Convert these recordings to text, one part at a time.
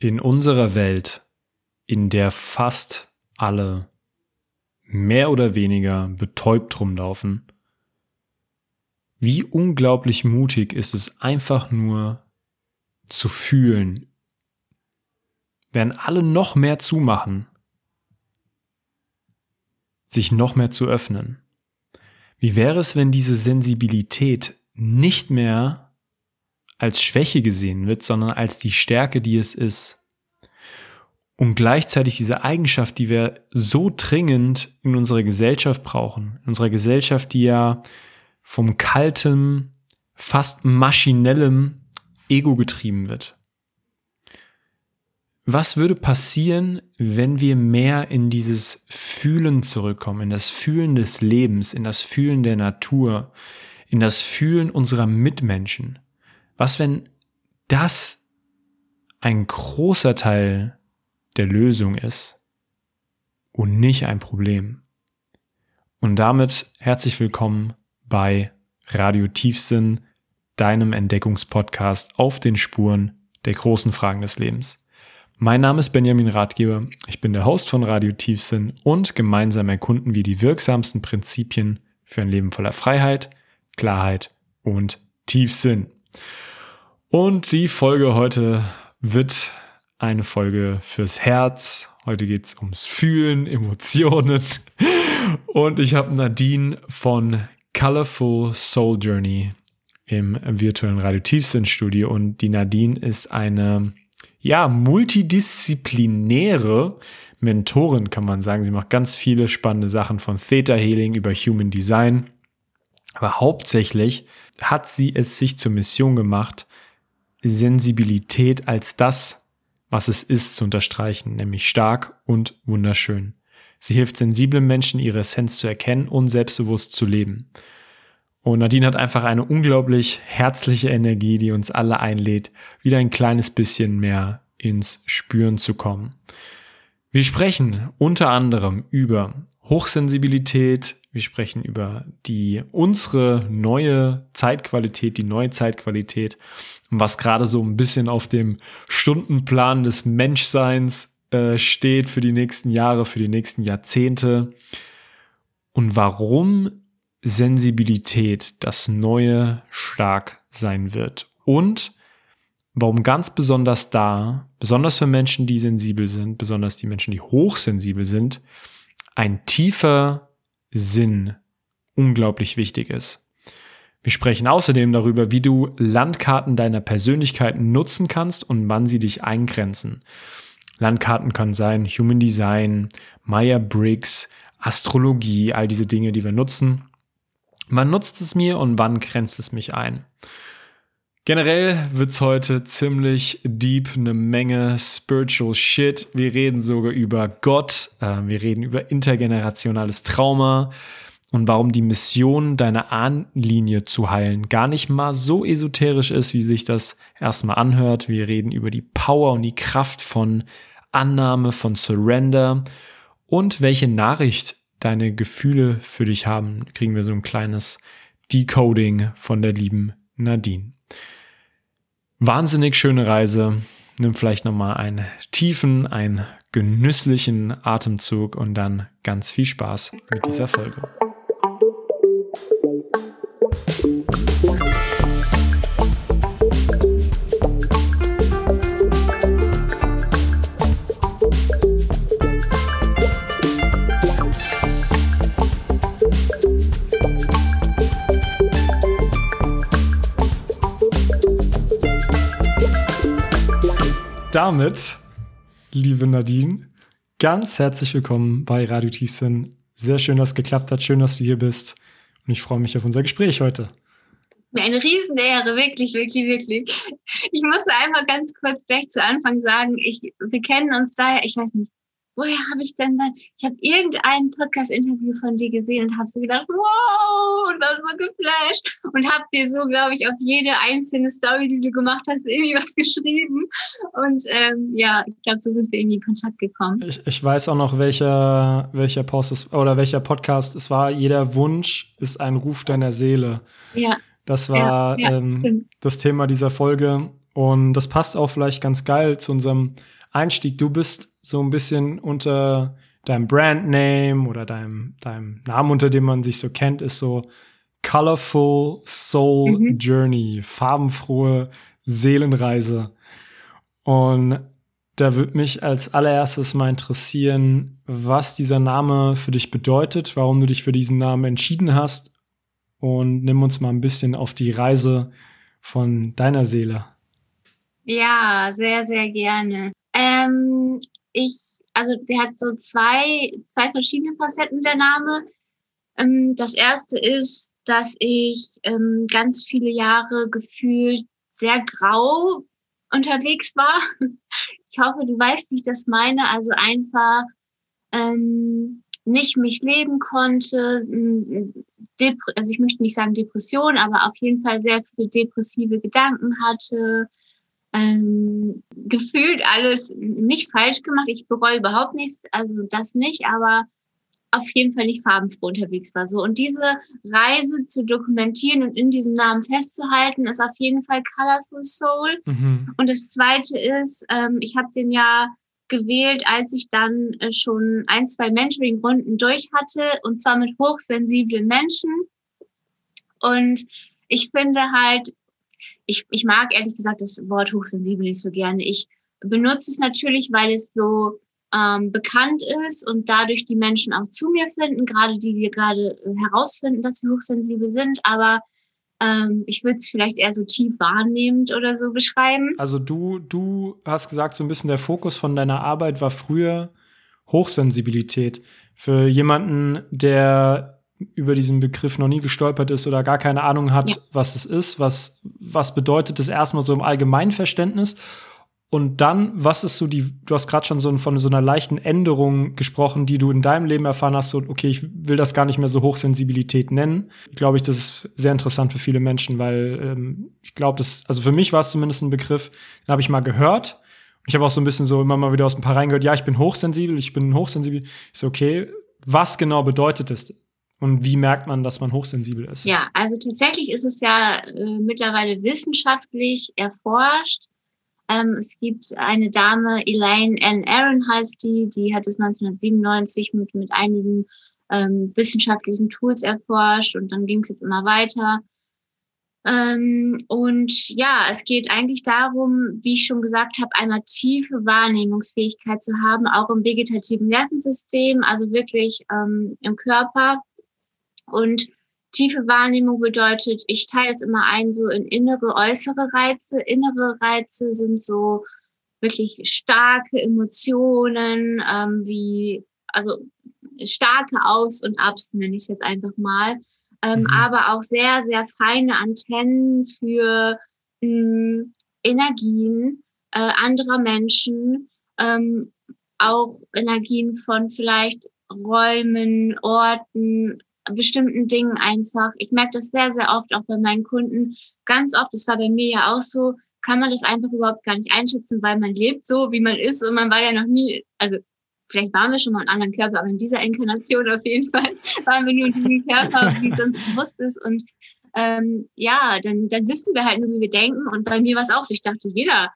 in unserer Welt, in der fast alle mehr oder weniger betäubt rumlaufen, wie unglaublich mutig ist es einfach nur zu fühlen, werden alle noch mehr zumachen, sich noch mehr zu öffnen. Wie wäre es, wenn diese Sensibilität nicht mehr als Schwäche gesehen wird, sondern als die Stärke, die es ist. Und gleichzeitig diese Eigenschaft, die wir so dringend in unserer Gesellschaft brauchen, in unserer Gesellschaft, die ja vom kaltem, fast maschinellem Ego getrieben wird. Was würde passieren, wenn wir mehr in dieses Fühlen zurückkommen, in das Fühlen des Lebens, in das Fühlen der Natur, in das Fühlen unserer Mitmenschen? Was, wenn das ein großer Teil der Lösung ist und nicht ein Problem? Und damit herzlich willkommen bei Radio Tiefsinn, deinem Entdeckungspodcast auf den Spuren der großen Fragen des Lebens. Mein Name ist Benjamin Ratgeber, ich bin der Host von Radio Tiefsinn und gemeinsam erkunden wir die wirksamsten Prinzipien für ein Leben voller Freiheit, Klarheit und Tiefsinn. Und die Folge heute wird eine Folge fürs Herz. Heute geht's ums Fühlen, Emotionen. Und ich habe Nadine von Colorful Soul Journey im virtuellen Radio Tiefsinn Studio. Und die Nadine ist eine, ja, multidisziplinäre Mentorin, kann man sagen. Sie macht ganz viele spannende Sachen von Theta Healing über Human Design. Aber hauptsächlich hat sie es sich zur Mission gemacht, Sensibilität als das, was es ist, zu unterstreichen, nämlich stark und wunderschön. Sie hilft sensiblen Menschen, ihre Essenz zu erkennen und selbstbewusst zu leben. Und Nadine hat einfach eine unglaublich herzliche Energie, die uns alle einlädt, wieder ein kleines bisschen mehr ins Spüren zu kommen. Wir sprechen unter anderem über Hochsensibilität, wir sprechen über die unsere neue Zeitqualität, die neue Zeitqualität was gerade so ein bisschen auf dem Stundenplan des Menschseins äh, steht für die nächsten Jahre, für die nächsten Jahrzehnte. Und warum Sensibilität das neue stark sein wird. Und warum ganz besonders da, besonders für Menschen, die sensibel sind, besonders die Menschen, die hochsensibel sind, ein tiefer Sinn unglaublich wichtig ist. Wir sprechen außerdem darüber, wie du Landkarten deiner Persönlichkeit nutzen kannst und wann sie dich eingrenzen. Landkarten können sein Human Design, Meyer-Briggs, Astrologie, all diese Dinge, die wir nutzen. Wann nutzt es mir und wann grenzt es mich ein? Generell wird's heute ziemlich deep, eine Menge spiritual shit. Wir reden sogar über Gott, äh, wir reden über intergenerationales Trauma, und warum die Mission deiner Ahnenlinie zu heilen gar nicht mal so esoterisch ist, wie sich das erstmal anhört. Wir reden über die Power und die Kraft von Annahme, von Surrender und welche Nachricht deine Gefühle für dich haben. Kriegen wir so ein kleines Decoding von der lieben Nadine. Wahnsinnig schöne Reise. Nimm vielleicht nochmal einen tiefen, einen genüsslichen Atemzug und dann ganz viel Spaß mit dieser Folge. Damit, liebe Nadine, ganz herzlich willkommen bei Radio Tiefsinn. Sehr schön, dass es geklappt hat. Schön, dass du hier bist. Und ich freue mich auf unser Gespräch heute. Eine Riesenehre, wirklich, wirklich, wirklich. Ich musste einfach ganz kurz gleich zu Anfang sagen, ich, wir kennen uns daher, ich weiß nicht, woher habe ich denn dann, ich habe irgendein Podcast-Interview von dir gesehen und habe so gedacht, wow, und war so geflasht und habe dir so, glaube ich, auf jede einzelne Story, die du gemacht hast, irgendwie was geschrieben. Und ähm, ja, ich glaube, so sind wir irgendwie in Kontakt gekommen. Ich, ich weiß auch noch, welcher, welcher Post es, oder welcher Podcast es war. Jeder Wunsch ist ein Ruf deiner Seele. Ja. Das war ja, ja, ähm, das Thema dieser Folge. Und das passt auch vielleicht ganz geil zu unserem Einstieg. Du bist so ein bisschen unter deinem Brandname oder deinem, deinem Namen, unter dem man sich so kennt, ist so Colorful Soul mhm. Journey, farbenfrohe Seelenreise. Und da würde mich als allererstes mal interessieren, was dieser Name für dich bedeutet, warum du dich für diesen Namen entschieden hast und nimm uns mal ein bisschen auf die Reise von deiner Seele. Ja, sehr, sehr gerne. Ähm, ich, also der hat so zwei, zwei verschiedene Facetten, der Name. Ähm, das erste ist, dass ich ähm, ganz viele Jahre gefühlt sehr grau unterwegs war. Ich hoffe, du weißt, wie ich das meine. Also einfach ähm, nicht mich leben konnte. Also ich möchte nicht sagen Depression, aber auf jeden Fall sehr viele depressive Gedanken hatte. Ähm, gefühlt alles nicht falsch gemacht. Ich bereue überhaupt nichts, also das nicht, aber auf jeden Fall nicht farbenfroh unterwegs war. So und diese Reise zu dokumentieren und in diesem Namen festzuhalten, ist auf jeden Fall Colorful Soul. Mhm. Und das Zweite ist, ähm, ich habe den ja gewählt, als ich dann äh, schon ein, zwei Mentoring-Runden durch hatte und zwar mit hochsensiblen Menschen. Und ich finde halt, ich, ich mag ehrlich gesagt das Wort hochsensibel nicht so gerne. Ich benutze es natürlich, weil es so ähm, bekannt ist und dadurch die Menschen auch zu mir finden, gerade die wir gerade äh, herausfinden, dass sie hochsensibel sind. Aber ähm, ich würde es vielleicht eher so tief wahrnehmend oder so beschreiben. Also du, du hast gesagt, so ein bisschen der Fokus von deiner Arbeit war früher Hochsensibilität. Für jemanden, der über diesen Begriff noch nie gestolpert ist oder gar keine Ahnung hat, ja. was es ist, was, was bedeutet es erstmal so im Allgemeinverständnis und dann, was ist so die, du hast gerade schon so von so einer leichten Änderung gesprochen, die du in deinem Leben erfahren hast, so, okay, ich will das gar nicht mehr so Hochsensibilität nennen. Glaube ich, das ist sehr interessant für viele Menschen, weil ähm, ich glaube, das, also für mich war es zumindest ein Begriff, den habe ich mal gehört. Ich habe auch so ein bisschen so immer mal wieder aus ein paar reingehört, ja, ich bin hochsensibel, ich bin hochsensibel. Ich so, okay, was genau bedeutet das? Und wie merkt man, dass man hochsensibel ist? Ja, also tatsächlich ist es ja äh, mittlerweile wissenschaftlich erforscht, ähm, es gibt eine Dame, Elaine N. Aaron heißt die, die hat es 1997 mit, mit einigen ähm, wissenschaftlichen Tools erforscht und dann ging es jetzt immer weiter. Ähm, und ja, es geht eigentlich darum, wie ich schon gesagt habe, einmal tiefe Wahrnehmungsfähigkeit zu haben, auch im vegetativen Nervensystem, also wirklich ähm, im Körper. Und Tiefe Wahrnehmung bedeutet, ich teile es immer ein so in innere, äußere Reize. Innere Reize sind so wirklich starke Emotionen, ähm, wie, also starke Aus- und Abs, nenne ich es jetzt einfach mal. Ähm, mhm. Aber auch sehr, sehr feine Antennen für mh, hm, Energien äh, anderer Menschen, ähm, auch Energien von vielleicht Räumen, Orten, bestimmten Dingen einfach. Ich merke das sehr, sehr oft auch bei meinen Kunden. Ganz oft, das war bei mir ja auch so, kann man das einfach überhaupt gar nicht einschätzen, weil man lebt so, wie man ist und man war ja noch nie, also vielleicht waren wir schon mal in anderen Körper, aber in dieser Inkarnation auf jeden Fall waren wir nur in diesem Körper, wie es uns bewusst ist und ähm, ja, dann, dann wissen wir halt nur, wie wir denken und bei mir war es auch so, ich dachte, jeder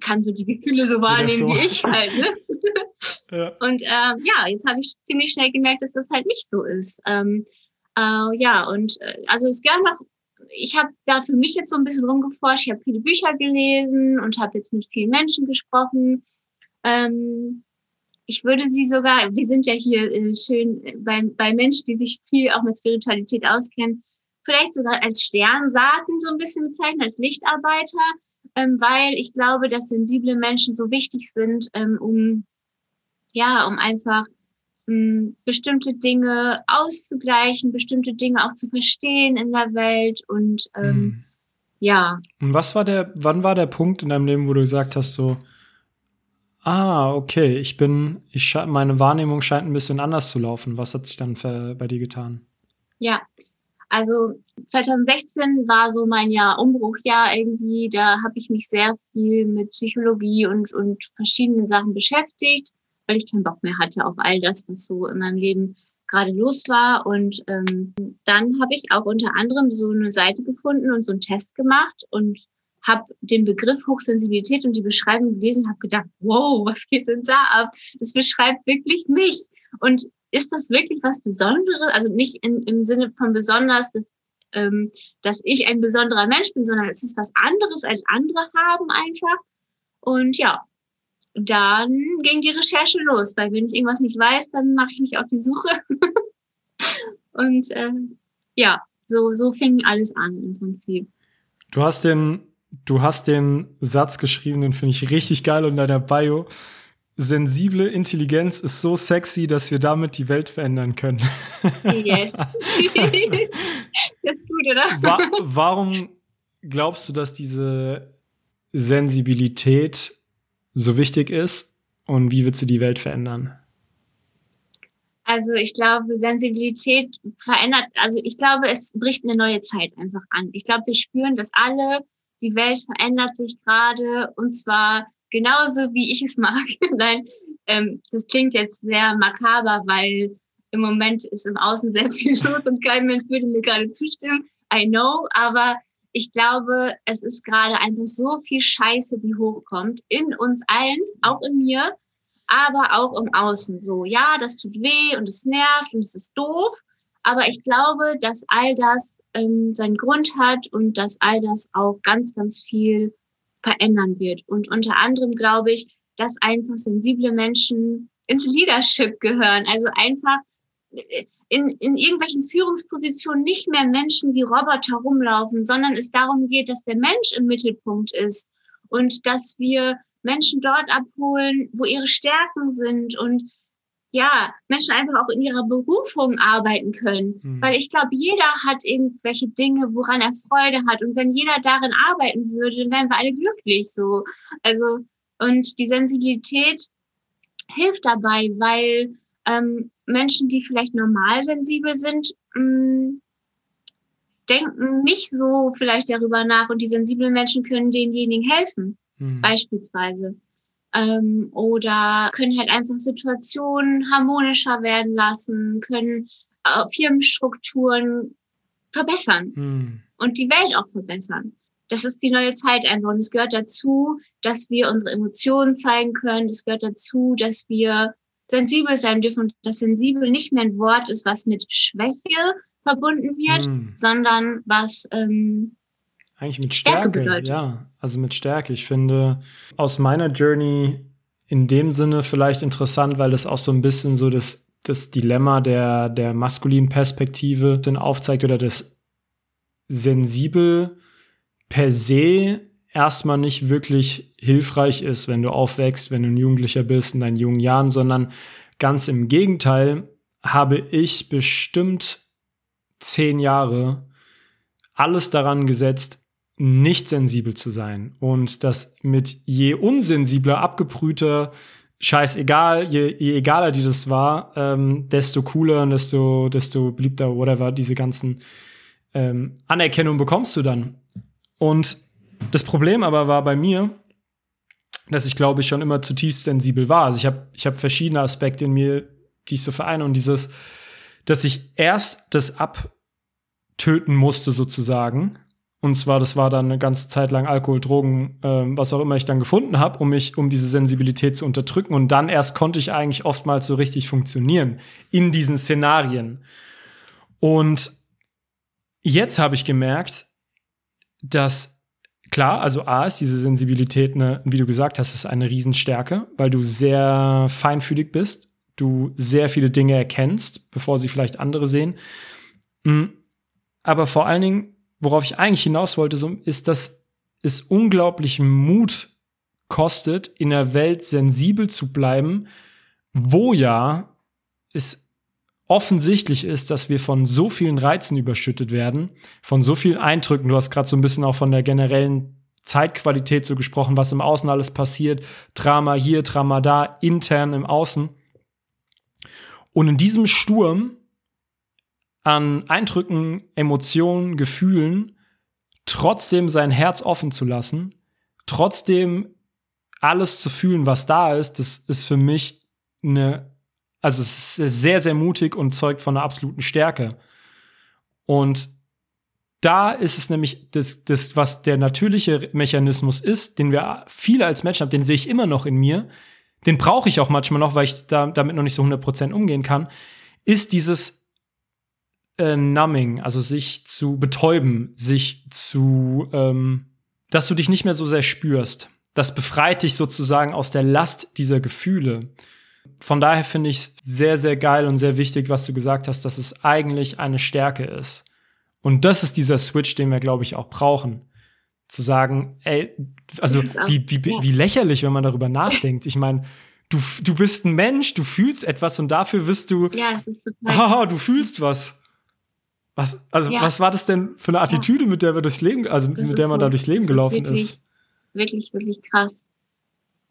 kann so die Gefühle so wahrnehmen so. wie ich halt. Ne? ja. Und ähm, ja, jetzt habe ich ziemlich schnell gemerkt, dass das halt nicht so ist. Ähm, äh, ja, und äh, also es gab noch, ich habe da für mich jetzt so ein bisschen rumgeforscht, ich habe viele Bücher gelesen und habe jetzt mit vielen Menschen gesprochen. Ähm, ich würde sie sogar, wir sind ja hier äh, schön bei, bei Menschen, die sich viel auch mit Spiritualität auskennen, vielleicht sogar als Sternsaaten so ein bisschen bezeichnen, als Lichtarbeiter ähm, weil ich glaube, dass sensible Menschen so wichtig sind, ähm, um ja, um einfach ähm, bestimmte Dinge auszugleichen, bestimmte Dinge auch zu verstehen in der Welt und ähm, hm. ja. Und was war der, wann war der Punkt in deinem Leben, wo du gesagt hast, so, ah, okay, ich bin, ich meine Wahrnehmung scheint ein bisschen anders zu laufen. Was hat sich dann für, bei dir getan? Ja, also 2016 war so mein Jahr Umbruchjahr irgendwie. Da habe ich mich sehr viel mit Psychologie und, und verschiedenen Sachen beschäftigt, weil ich keinen Bock mehr hatte auf all das, was so in meinem Leben gerade los war. Und ähm, dann habe ich auch unter anderem so eine Seite gefunden und so einen Test gemacht und habe den Begriff Hochsensibilität und die Beschreibung gelesen, habe gedacht, wow, was geht denn da ab? Das beschreibt wirklich mich. Und ist das wirklich was Besonderes? Also nicht in, im Sinne von besonders, dass, ähm, dass ich ein besonderer Mensch bin, sondern es ist was anderes als andere haben einfach. Und ja, dann ging die Recherche los, weil wenn ich irgendwas nicht weiß, dann mache ich mich auf die Suche. Und ähm, ja, so, so fing alles an im Prinzip. Du hast den, du hast den Satz geschrieben, den finde ich richtig geil in deiner Bio. Sensible Intelligenz ist so sexy, dass wir damit die Welt verändern können. Yes. das ist gut, oder? Wa warum glaubst du, dass diese Sensibilität so wichtig ist und wie wird sie die Welt verändern? Also ich glaube, Sensibilität verändert, also ich glaube, es bricht eine neue Zeit einfach an. Ich glaube, wir spüren das alle. Die Welt verändert sich gerade und zwar genauso, wie ich es mag. Nein, ähm, das klingt jetzt sehr makaber, weil im Moment ist im Außen sehr viel los und kein Mensch würde mir gerade zustimmen. I know, aber ich glaube, es ist gerade einfach so viel Scheiße, die hochkommt in uns allen, auch in mir aber auch im Außen. So, ja, das tut weh und es nervt und es ist doof. Aber ich glaube, dass all das ähm, seinen Grund hat und dass all das auch ganz, ganz viel verändern wird. Und unter anderem glaube ich, dass einfach sensible Menschen ins Leadership gehören. Also einfach in, in irgendwelchen Führungspositionen nicht mehr Menschen wie Roboter rumlaufen, sondern es darum geht, dass der Mensch im Mittelpunkt ist und dass wir Menschen dort abholen, wo ihre Stärken sind und ja, Menschen einfach auch in ihrer Berufung arbeiten können. Mhm. Weil ich glaube, jeder hat irgendwelche Dinge, woran er Freude hat. Und wenn jeder darin arbeiten würde, dann wären wir alle glücklich so. Also, und die Sensibilität hilft dabei, weil ähm, Menschen, die vielleicht normal sensibel sind, mh, mm, denken nicht so vielleicht darüber nach und die sensiblen Menschen können denjenigen helfen mhm. beispielsweise. Ähm, oder können halt einfach Situationen harmonischer werden lassen, können äh, Firmenstrukturen verbessern mhm. und die Welt auch verbessern. Das ist die neue Zeit einfach. Und es gehört dazu, dass wir unsere Emotionen zeigen können. Es gehört dazu, dass wir sensibel sein dürfen und dass sensibel nicht mehr ein Wort ist, was mit Schwäche verbunden wird, mm. sondern was ähm, eigentlich mit Stärke, Stärke ja. Also mit Stärke. Ich finde aus meiner Journey in dem Sinne vielleicht interessant, weil das auch so ein bisschen so das, das Dilemma der, der maskulinen Perspektive aufzeigt oder das sensibel per se erstmal nicht wirklich hilfreich ist, wenn du aufwächst, wenn du ein Jugendlicher bist in deinen jungen Jahren, sondern ganz im Gegenteil habe ich bestimmt zehn Jahre alles daran gesetzt, nicht sensibel zu sein und das mit je unsensibler, abgebrühter, scheißegal, je, je egaler die das war, ähm, desto cooler und desto, desto beliebter, whatever, diese ganzen ähm, Anerkennung bekommst du dann. Und das Problem aber war bei mir, dass ich glaube ich schon immer zutiefst sensibel war. Also ich habe ich hab verschiedene Aspekte in mir, die ich so vereine und dieses, dass ich erst das abtöten musste sozusagen und zwar, das war dann eine ganze Zeit lang Alkohol, Drogen, äh, was auch immer ich dann gefunden habe, um mich, um diese Sensibilität zu unterdrücken. Und dann erst konnte ich eigentlich oftmals so richtig funktionieren in diesen Szenarien. Und jetzt habe ich gemerkt, dass klar, also A ist diese Sensibilität, eine, wie du gesagt hast, ist eine Riesenstärke, weil du sehr feinfühlig bist, du sehr viele Dinge erkennst, bevor sie vielleicht andere sehen. Mm, aber vor allen Dingen worauf ich eigentlich hinaus wollte, ist, dass es unglaublich Mut kostet, in der Welt sensibel zu bleiben, wo ja es offensichtlich ist, dass wir von so vielen Reizen überschüttet werden, von so vielen Eindrücken. Du hast gerade so ein bisschen auch von der generellen Zeitqualität so gesprochen, was im Außen alles passiert. Drama hier, Drama da, intern im Außen. Und in diesem Sturm an Eindrücken, Emotionen, Gefühlen, trotzdem sein Herz offen zu lassen, trotzdem alles zu fühlen, was da ist, das ist für mich eine, also es ist sehr, sehr mutig und zeugt von einer absoluten Stärke. Und da ist es nämlich das, das, was der natürliche Mechanismus ist, den wir viele als Menschen haben, den sehe ich immer noch in mir. Den brauche ich auch manchmal noch, weil ich da, damit noch nicht so 100% umgehen kann, ist dieses äh, Numbing, also sich zu betäuben, sich zu, ähm, dass du dich nicht mehr so sehr spürst. Das befreit dich sozusagen aus der Last dieser Gefühle. Von daher finde ich es sehr, sehr geil und sehr wichtig, was du gesagt hast, dass es eigentlich eine Stärke ist. Und das ist dieser Switch, den wir, glaube ich, auch brauchen. Zu sagen, ey, also wie, wie, wie lächerlich, wenn man darüber nachdenkt. Ich meine, du, du bist ein Mensch, du fühlst etwas und dafür wirst du, ja, oh, du fühlst was. Was, also, ja. was war das denn für eine Attitüde, ja. mit der wir durchs Leben, also das mit der man so, da durchs Leben gelaufen ist, wirklich, ist? Wirklich, wirklich krass.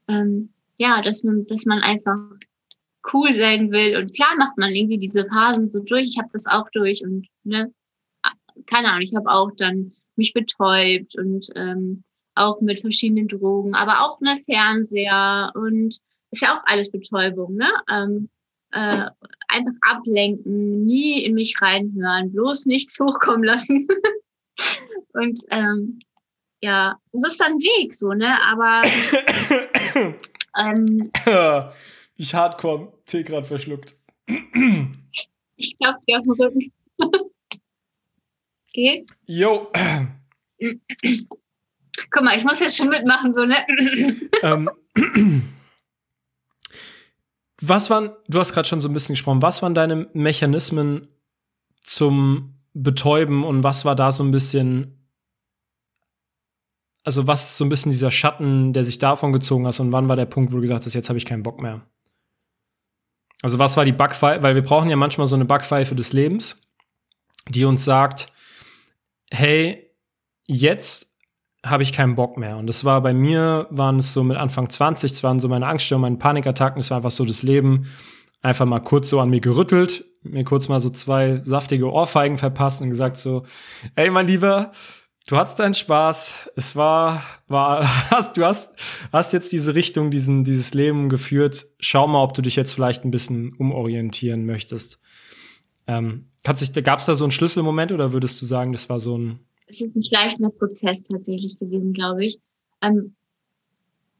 Ähm, ja, dass man, dass man einfach cool sein will. Und klar macht man irgendwie diese Phasen so durch. Ich habe das auch durch und ne, keine Ahnung, ich habe auch dann mich betäubt und ähm, auch mit verschiedenen Drogen, aber auch ne Fernseher und ist ja auch alles Betäubung, ne? Ähm, äh, einfach ablenken, nie in mich reinhören, bloß nichts hochkommen lassen. und ähm, ja, das ist dann Weg so, ne? Aber ähm, ich hardcore Tee gerade verschluckt. ich glaube, die auf dem Rücken. Geht? Jo. Guck mal, ich muss jetzt schon mitmachen, so, ne? ähm, was waren, du hast gerade schon so ein bisschen gesprochen, was waren deine Mechanismen zum Betäuben und was war da so ein bisschen, also was ist so ein bisschen dieser Schatten, der sich davon gezogen hast und wann war der Punkt, wo du gesagt hast, jetzt habe ich keinen Bock mehr? Also was war die Backpfeife, weil wir brauchen ja manchmal so eine Backpfeife des Lebens, die uns sagt, hey, jetzt habe ich keinen Bock mehr. Und das war bei mir, waren es so mit Anfang 20, es waren so meine Angststörungen, meine Panikattacken, es war einfach so das Leben. Einfach mal kurz so an mir gerüttelt, mir kurz mal so zwei saftige Ohrfeigen verpasst und gesagt so, ey, mein Lieber, du hattest deinen Spaß. Es war, war, hast, du hast, hast jetzt diese Richtung, diesen, dieses Leben geführt. Schau mal, ob du dich jetzt vielleicht ein bisschen umorientieren möchtest. Ähm, gab es da so einen Schlüsselmoment oder würdest du sagen, das war so ein es ist ein schleichender Prozess tatsächlich gewesen, glaube ich. Ähm,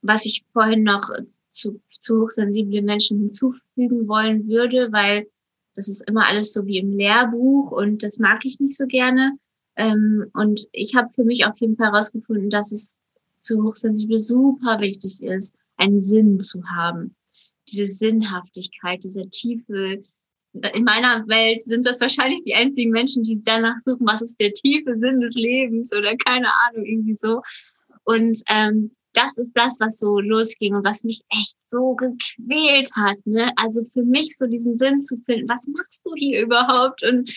was ich vorhin noch zu, zu hochsensiblen Menschen hinzufügen wollen würde, weil das ist immer alles so wie im Lehrbuch und das mag ich nicht so gerne. Ähm, und ich habe für mich auf jeden Fall herausgefunden, dass es für Hochsensible super wichtig ist, einen Sinn zu haben. Diese Sinnhaftigkeit, dieser tiefe in meiner Welt sind das wahrscheinlich die einzigen Menschen, die danach suchen, was ist der tiefe Sinn des Lebens oder keine Ahnung, irgendwie so. Und ähm, das ist das, was so losging und was mich echt so gequält hat. Ne? Also für mich so diesen Sinn zu finden, was machst du hier überhaupt? Und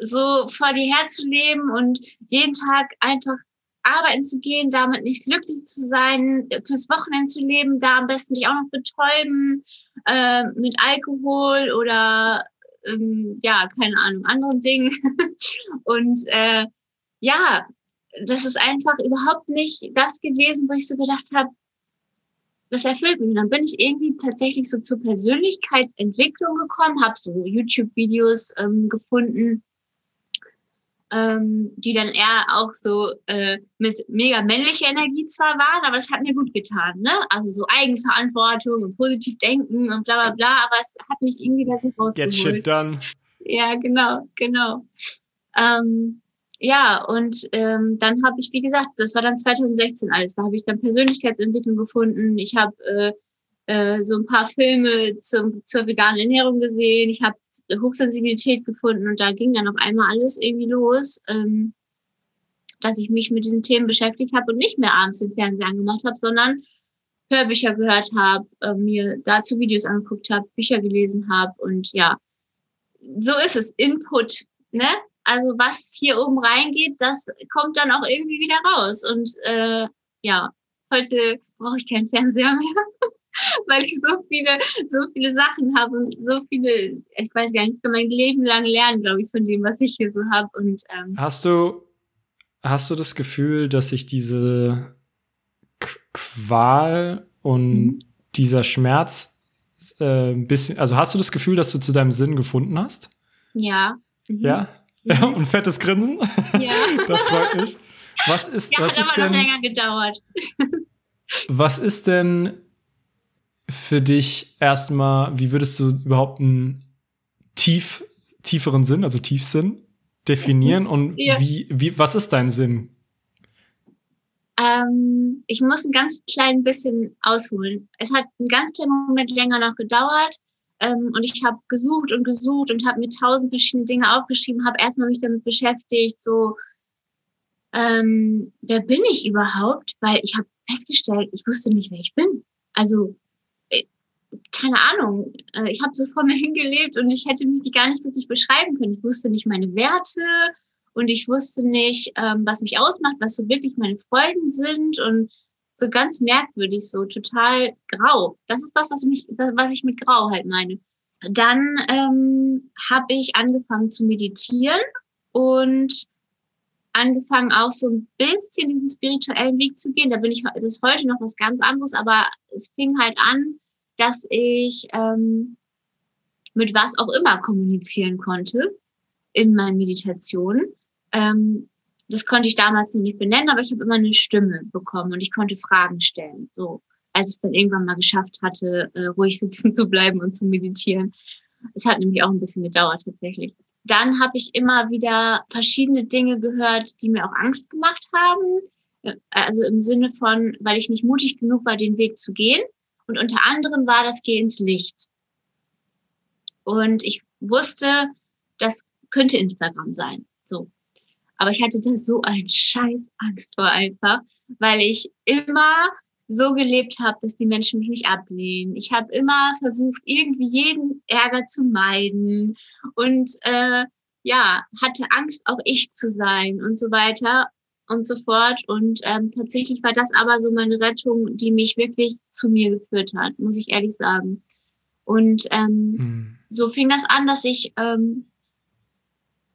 so vor dir herzuleben und jeden Tag einfach arbeiten zu gehen, damit nicht glücklich zu sein, fürs Wochenende zu leben, da am besten dich auch noch betäuben äh, mit Alkohol oder ähm, ja, keine Ahnung, anderen Dingen. und äh, ja, das ist einfach überhaupt nicht das gewesen, wo ich so gedacht habe, das erfüllt mich. Dann bin ich irgendwie tatsächlich so zur Persönlichkeitsentwicklung gekommen, habe so YouTube-Videos ähm, gefunden, ähm, die dann eher auch so äh, mit mega männlicher Energie zwar waren, aber es hat mir gut getan, ne? Also so Eigenverantwortung und positiv denken und bla bla bla, aber es hat mich irgendwie da so rausgeholt. Get shit done. Ja, genau, genau. Ähm, ja, und ähm, dann habe ich, wie gesagt, das war dann 2016 alles. Da habe ich dann Persönlichkeitsentwicklung gefunden. Ich habe äh, äh, so ein paar Filme zum, zur veganen Ernährung gesehen. Ich habe Hochsensibilität gefunden und da ging dann auf einmal alles irgendwie los, ähm, dass ich mich mit diesen Themen beschäftigt habe und nicht mehr abends den Fernseher angemacht habe, sondern Hörbücher gehört habe, äh, mir dazu Videos angeguckt habe, Bücher gelesen habe und ja, so ist es. Input, ne? Also was hier oben reingeht, das kommt dann auch irgendwie wieder raus. Und äh, ja, heute brauche ich keinen Fernseher mehr. weil ich so viele, so viele Sachen habe und so viele, ich weiß gar nicht, ich kann mein Leben lang lernen, glaube ich, von dem, was ich hier so habe. Und ähm, hast du, hast du das Gefühl, dass sich diese Qual und mhm. dieser Schmerz äh, ein bisschen, also hast du das Gefühl, dass du zu deinem Sinn gefunden hast? Ja. Mhm. Ja. Ja, und ein fettes Grinsen. Ja. Das freut mich. Was ist, Ja, was hat ist aber noch denn, länger gedauert. was ist denn für dich erstmal, wie würdest du überhaupt einen tief, tieferen Sinn, also Tiefsinn, definieren und Ja. wie, wie, was ist dein Sinn? Ähm, ich muss ein ganz klein bisschen ausholen. Es hat einen ganz kleinen Moment länger noch gedauert. Ähm, und ich habe gesucht und gesucht und habe mir tausend verschiedene Dinge aufgeschrieben, habe erstmal mich damit beschäftigt, so, ähm, wer bin ich überhaupt? Weil ich habe festgestellt, ich wusste nicht, wer ich bin. Also, keine Ahnung. Äh, ich habe so vor mir hingelebt und ich hätte mich die gar nicht wirklich beschreiben können. Ich wusste nicht meine Werte und ich wusste nicht, ähm, was mich ausmacht, was so wirklich meine Freuden sind und so ganz merkwürdig, so total grau. Das ist das, was mich, was ich mit grau halt meine. Dann ähm, habe ich angefangen zu meditieren und angefangen auch so ein bisschen diesen spirituellen Weg zu gehen. Da bin ich, das ist heute noch was ganz anderes, aber es fing halt an, dass ich ähm, mit was auch immer kommunizieren konnte in meinen Meditationen. Ähm, das konnte ich damals nicht benennen, aber ich habe immer eine Stimme bekommen und ich konnte Fragen stellen. So, als ich es dann irgendwann mal geschafft hatte, äh, ruhig sitzen zu bleiben und zu meditieren. Es hat nämlich auch ein bisschen gedauert tatsächlich. Dann habe ich immer wieder verschiedene Dinge gehört, die mir auch Angst gemacht haben. Äh, Also im Sinne von, weil ich nicht mutig genug war, den Weg zu gehen. Und unter anderem war das Geh ins Licht. Und ich wusste, das könnte Instagram sein. So. Aber ich hatte da so einen Scheiß Angst vor einfach, weil ich immer so gelebt habe, dass die Menschen mich nicht ablehnen. Ich habe immer versucht, irgendwie jeden Ärger zu meiden und äh, ja, hatte Angst, auch ich zu sein und so weiter und so fort. Und ähm, tatsächlich war das aber so meine Rettung, die mich wirklich zu mir geführt hat, muss ich ehrlich sagen. Und ähm, Hm. so fing das an, dass ich ähm,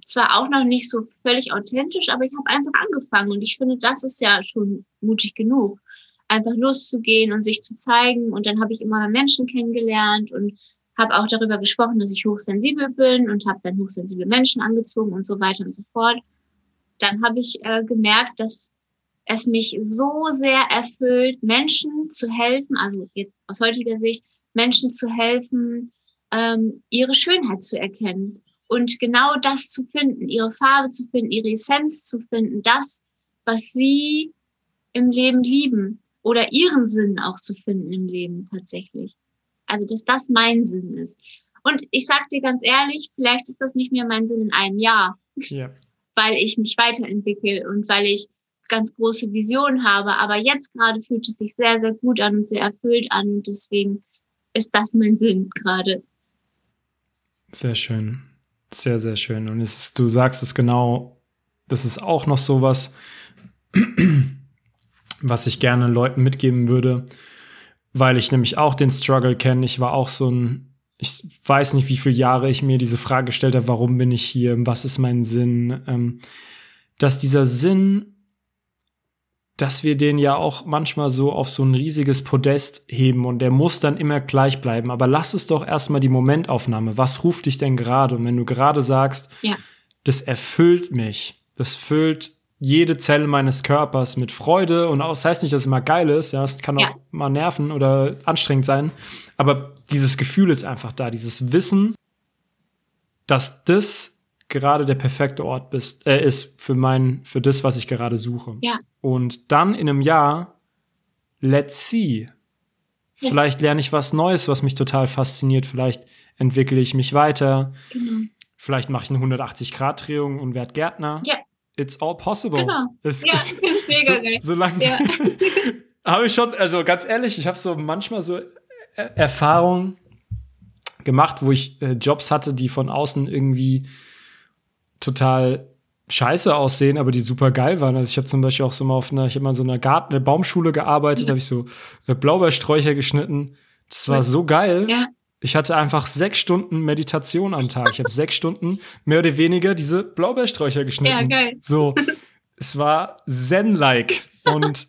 zwar auch noch nicht so völlig authentisch, aber ich habe einfach angefangen und ich finde, das ist ja schon mutig genug, einfach loszugehen und sich zu zeigen. Und dann habe ich immer mehr Menschen kennengelernt und habe auch darüber gesprochen, dass ich hochsensibel bin und habe dann hochsensible Menschen angezogen und so weiter und so fort. Dann habe ich äh, gemerkt, dass es mich so sehr erfüllt, Menschen zu helfen, also jetzt aus heutiger Sicht, Menschen zu helfen, ähm, ihre Schönheit zu erkennen und genau das zu finden, ihre Farbe zu finden, ihre Essenz zu finden, das, was sie im Leben lieben oder ihren Sinn auch zu finden im Leben tatsächlich. Also, dass das mein Sinn ist. Und ich sag dir ganz ehrlich, vielleicht ist das nicht mehr mein Sinn in einem Jahr, Ja. Weil ich mich weiterentwickle und weil ich ganz große Visionen habe. Aber jetzt gerade fühlt es sich sehr, sehr gut an und sehr erfüllt an. Und deswegen ist das mein Sinn gerade. Sehr schön. Sehr, sehr schön. Und ist, du sagst es genau, das ist auch noch sowas, was ich gerne Leuten mitgeben würde, weil ich nämlich auch den Struggle kenne. Ich war auch so ein, ich weiß nicht, wie viele Jahre ich mir diese Frage gestellt habe, warum bin ich hier, was ist mein Sinn, ähm, dass dieser Sinn dass wir den ja auch manchmal so auf so ein riesiges Podest heben und der muss dann immer gleich bleiben. Aber lass es doch erstmal die Momentaufnahme. Was ruft dich denn gerade? Und wenn du gerade sagst, Ja. das erfüllt mich, das füllt jede Zelle meines Körpers mit Freude und auch, das heißt nicht, dass es immer geil ist, ja, es kann auch Ja. mal nerven oder anstrengend sein, aber dieses Gefühl ist einfach da, dieses Wissen, dass das gerade der perfekte Ort bist, äh, ist für mein, für das, was ich gerade suche. Ja. Und dann in einem Jahr, let's see. Ja. Vielleicht lerne ich was Neues, was mich total fasziniert. Vielleicht entwickle ich mich weiter. Genau. Vielleicht mache ich eine 180-Grad-Drehung und werde Gärtner. Ja. It's all possible. Genau. Es Ja, ist, ich mega geil. so, solange Ja. habe ich schon, also ganz ehrlich, ich habe so manchmal so Er Erfahrungen gemacht, wo ich äh, Jobs hatte, die von außen irgendwie total scheiße aussehen, aber die super geil waren. Also ich habe zum Beispiel auch so mal auf einer, ich habe mal so einer Garten, einer Baumschule gearbeitet, Ja. habe ich so äh, Blaubeersträucher geschnitten. Das war so geil. Ja. Ich hatte einfach sechs Stunden Meditation am Tag. Ich habe sechs Stunden mehr oder weniger diese Blaubeersträucher geschnitten. Ja, geil. So, es war Zen-like. Und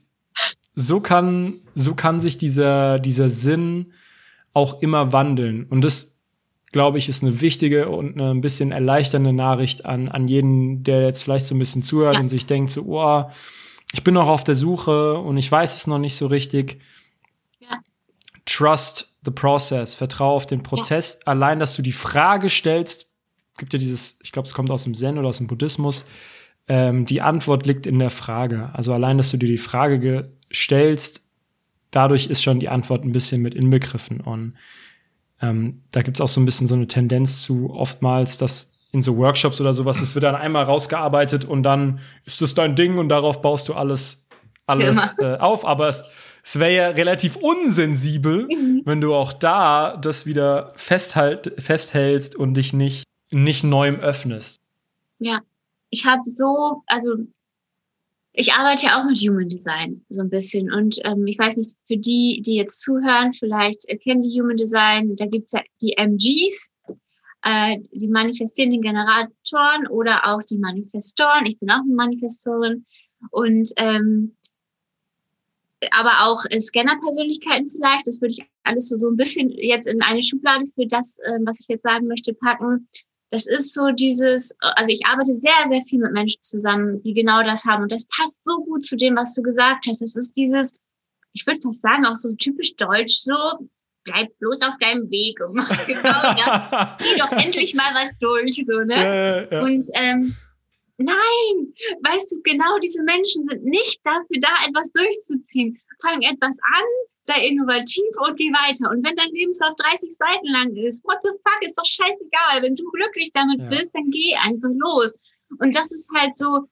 so kann, so kann sich dieser, dieser Sinn auch immer wandeln. Und das glaube ich, ist eine wichtige und eine ein bisschen erleichternde Nachricht an, an jeden, der jetzt vielleicht so ein bisschen zuhört ja. und sich denkt so, oh, ich bin noch auf der Suche und ich weiß es noch nicht so richtig. Ja. Trust the process, vertraue auf den Prozess. Ja. Allein, dass du die Frage stellst, gibt ja dieses, ich glaube, es kommt aus dem Zen oder aus dem Buddhismus, ähm, die Antwort liegt in der Frage. Also allein, dass du dir die Frage stellst, dadurch ist schon die Antwort ein bisschen mit inbegriffen. Und ähm, da gibt es auch so ein bisschen so eine Tendenz zu oftmals, dass in so Workshops oder sowas, es wird dann einmal rausgearbeitet und dann ist es dein Ding und darauf baust du alles, alles äh, auf. Aber es, es wäre ja relativ unsensibel, mhm. wenn du auch da das wieder festhalt, festhältst und dich nicht, nicht neuem öffnest. Ja, ich habe so, also ich arbeite ja auch mit Human Design so ein bisschen. Und ähm, ich weiß nicht, für die, die jetzt zuhören, vielleicht kennen die Human Design, da gibt's ja die MGs, äh, die manifestierenden Generatoren oder auch die Manifestoren. Ich bin auch eine Manifestorin. Und ähm, aber auch Scanner-Persönlichkeiten vielleicht. Das würde ich alles so, so ein bisschen jetzt in eine Schublade für das, äh, was ich jetzt sagen möchte, packen. Das ist so dieses, also ich arbeite sehr, sehr viel mit Menschen zusammen, die genau das haben. Und das passt so gut zu dem, was du gesagt hast. Es ist dieses, ich würde fast sagen, auch so typisch deutsch, so, bleib bloß auf deinem Weg und mach genau das. Geh doch endlich mal was durch, so, ne? Ja, ja. Und, ähm, Nein, weißt du, genau diese Menschen sind nicht dafür da, etwas durchzuziehen. Fang etwas an, sei innovativ und geh weiter. Und wenn dein Lebenslauf 30 Seiten lang ist, what the fuck, ist doch scheißegal. Wenn du glücklich damit ja. bist, dann geh einfach los. Und das ist halt so,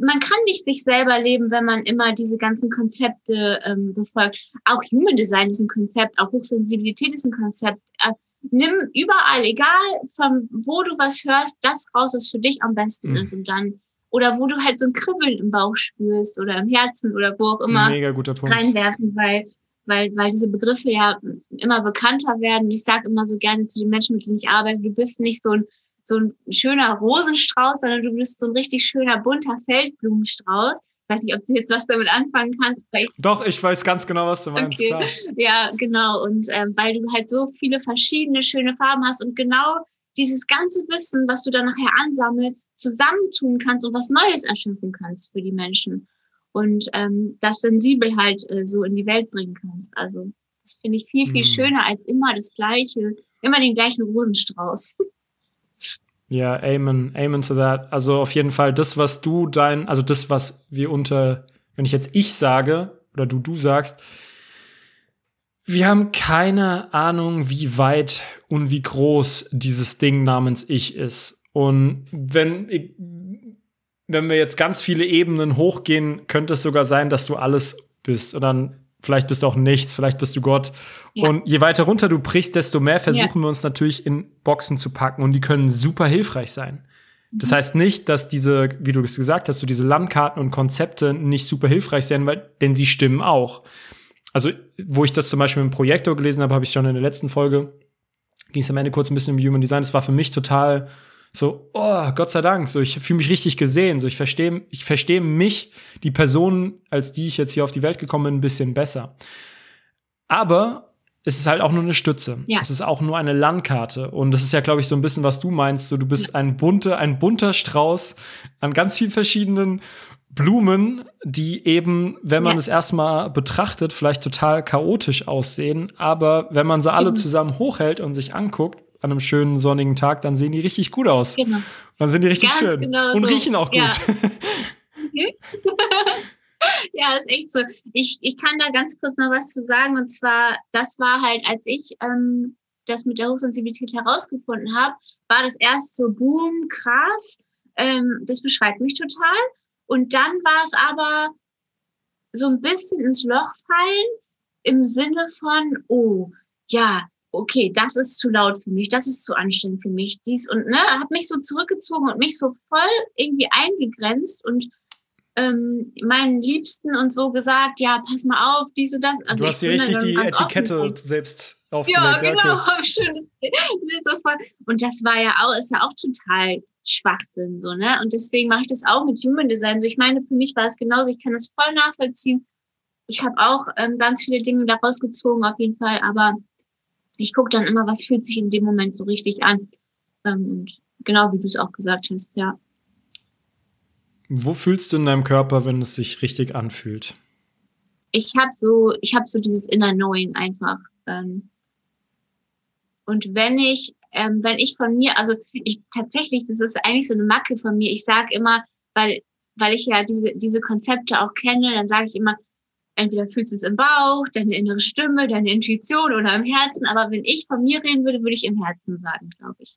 man kann nicht sich selber leben, wenn man immer diese ganzen Konzepte ähm, befolgt. Auch Human Design ist ein Konzept, auch Hochsensibilität ist ein Konzept. Äh, nimm überall, egal von wo du was hörst, das raus, was für dich am besten mhm. ist. Und dann oder wo du halt so ein Kribbeln im Bauch spürst oder im Herzen oder wo auch immer Mega guter Punkt. reinwerfen, weil weil, weil diese Begriffe ja immer bekannter werden. Ich sage immer so gerne zu den Menschen, mit denen ich arbeite, du bist nicht so ein, so ein schöner Rosenstrauß, sondern du bist so ein richtig schöner bunter Feldblumenstrauß. Ich weiß nicht, ob du jetzt was damit anfangen kannst. Doch, ich weiß ganz genau, was du meinst. Okay. Ja, genau. Und ähm, weil du halt so viele verschiedene schöne Farben hast und genau dieses ganze Wissen, was du dann nachher ansammelst, zusammentun kannst und was Neues erschaffen kannst für die Menschen und ähm, das sensibel halt äh, so in die Welt bringen kannst. Also das finde ich viel, viel mhm. schöner als immer das Gleiche, immer den gleichen Rosenstrauß. Ja, amen, amen to that. Also auf jeden Fall das, was du dein, also das, was wir unter, wenn ich jetzt ich sage oder du du sagst, wir haben keine Ahnung, wie weit und wie groß dieses Ding namens Ich ist. Und wenn ich, wenn wir jetzt ganz viele Ebenen hochgehen, könnte es sogar sein, dass du alles bist. Und dann vielleicht bist du auch nichts, vielleicht bist du Gott. Ja. Und je weiter runter du brichst, desto mehr versuchen ja. wir uns natürlich in Boxen zu packen. Und die können super hilfreich sein. Das mhm. heißt nicht, dass diese, wie du es gesagt hast, so diese Landkarten und Konzepte nicht super hilfreich sind, weil, denn sie stimmen auch. Also, wo ich das zum Beispiel im Projektor gelesen habe, habe ich schon in der letzten Folge, ging es am Ende kurz ein bisschen um Human Design. Das war für mich total so, oh, Gott sei Dank, so ich fühle mich richtig gesehen, so ich verstehe ich verstehe mich, die Person, als die ich jetzt hier auf die Welt gekommen bin, ein bisschen besser. Aber es ist halt auch nur eine Stütze. Ja. Es ist auch nur eine Landkarte und das ist ja glaube ich so ein bisschen was du meinst, so du bist ein bunter ein bunter Strauß an ganz vielen verschiedenen Blumen, die eben, wenn man ja. es erstmal betrachtet, vielleicht total chaotisch aussehen, aber wenn man sie alle zusammen hochhält und sich anguckt, an einem schönen sonnigen Tag, dann sehen die richtig gut aus. Genau. Dann sind die richtig Ganz schön. Genau und so. riechen auch gut. Ja. ja, ist echt so. Ich, ich kann da ganz kurz noch was zu sagen. Und zwar, das war halt, als ich ähm, das mit der Hochsensibilität herausgefunden habe, war das erst so boom, krass. Ähm, das beschreibt mich total. Und dann war es aber so ein bisschen ins Loch fallen im Sinne von, oh, ja, okay, das ist zu laut für mich, das ist zu anstrengend für mich, dies und ne, hat mich so zurückgezogen und mich so voll irgendwie eingegrenzt und ähm, meinen Liebsten und so gesagt, ja, pass mal auf, dies und das. Also du hast dir richtig die Etikette offen. selbst aufgelegt. Ja, genau. Okay. und das war ja auch, ist ja auch total Schwachsinn, so, ne? Und deswegen mache ich das auch mit Human Design. So, ich meine, für mich war es genauso, ich kann das voll nachvollziehen. Ich habe auch ähm, ganz viele Dinge daraus gezogen, auf jeden Fall, aber ich gucke dann immer, was fühlt sich in dem Moment so richtig an. Ähm, und genau wie du es auch gesagt hast, ja. Wo fühlst du in deinem Körper, wenn es sich richtig anfühlt? Ich habe so, ich habe so dieses Inner Knowing einfach. Ähm, und wenn ich, ähm, wenn ich von mir, also ich tatsächlich, das ist eigentlich so eine Macke von mir. Ich sage immer, weil, weil ich ja diese diese Konzepte auch kenne, dann sage ich immer, entweder fühlst du es im Bauch, deine innere Stimme, deine Intuition oder im Herzen. Aber wenn ich von mir reden würde, würde ich im Herzen sagen, glaube ich.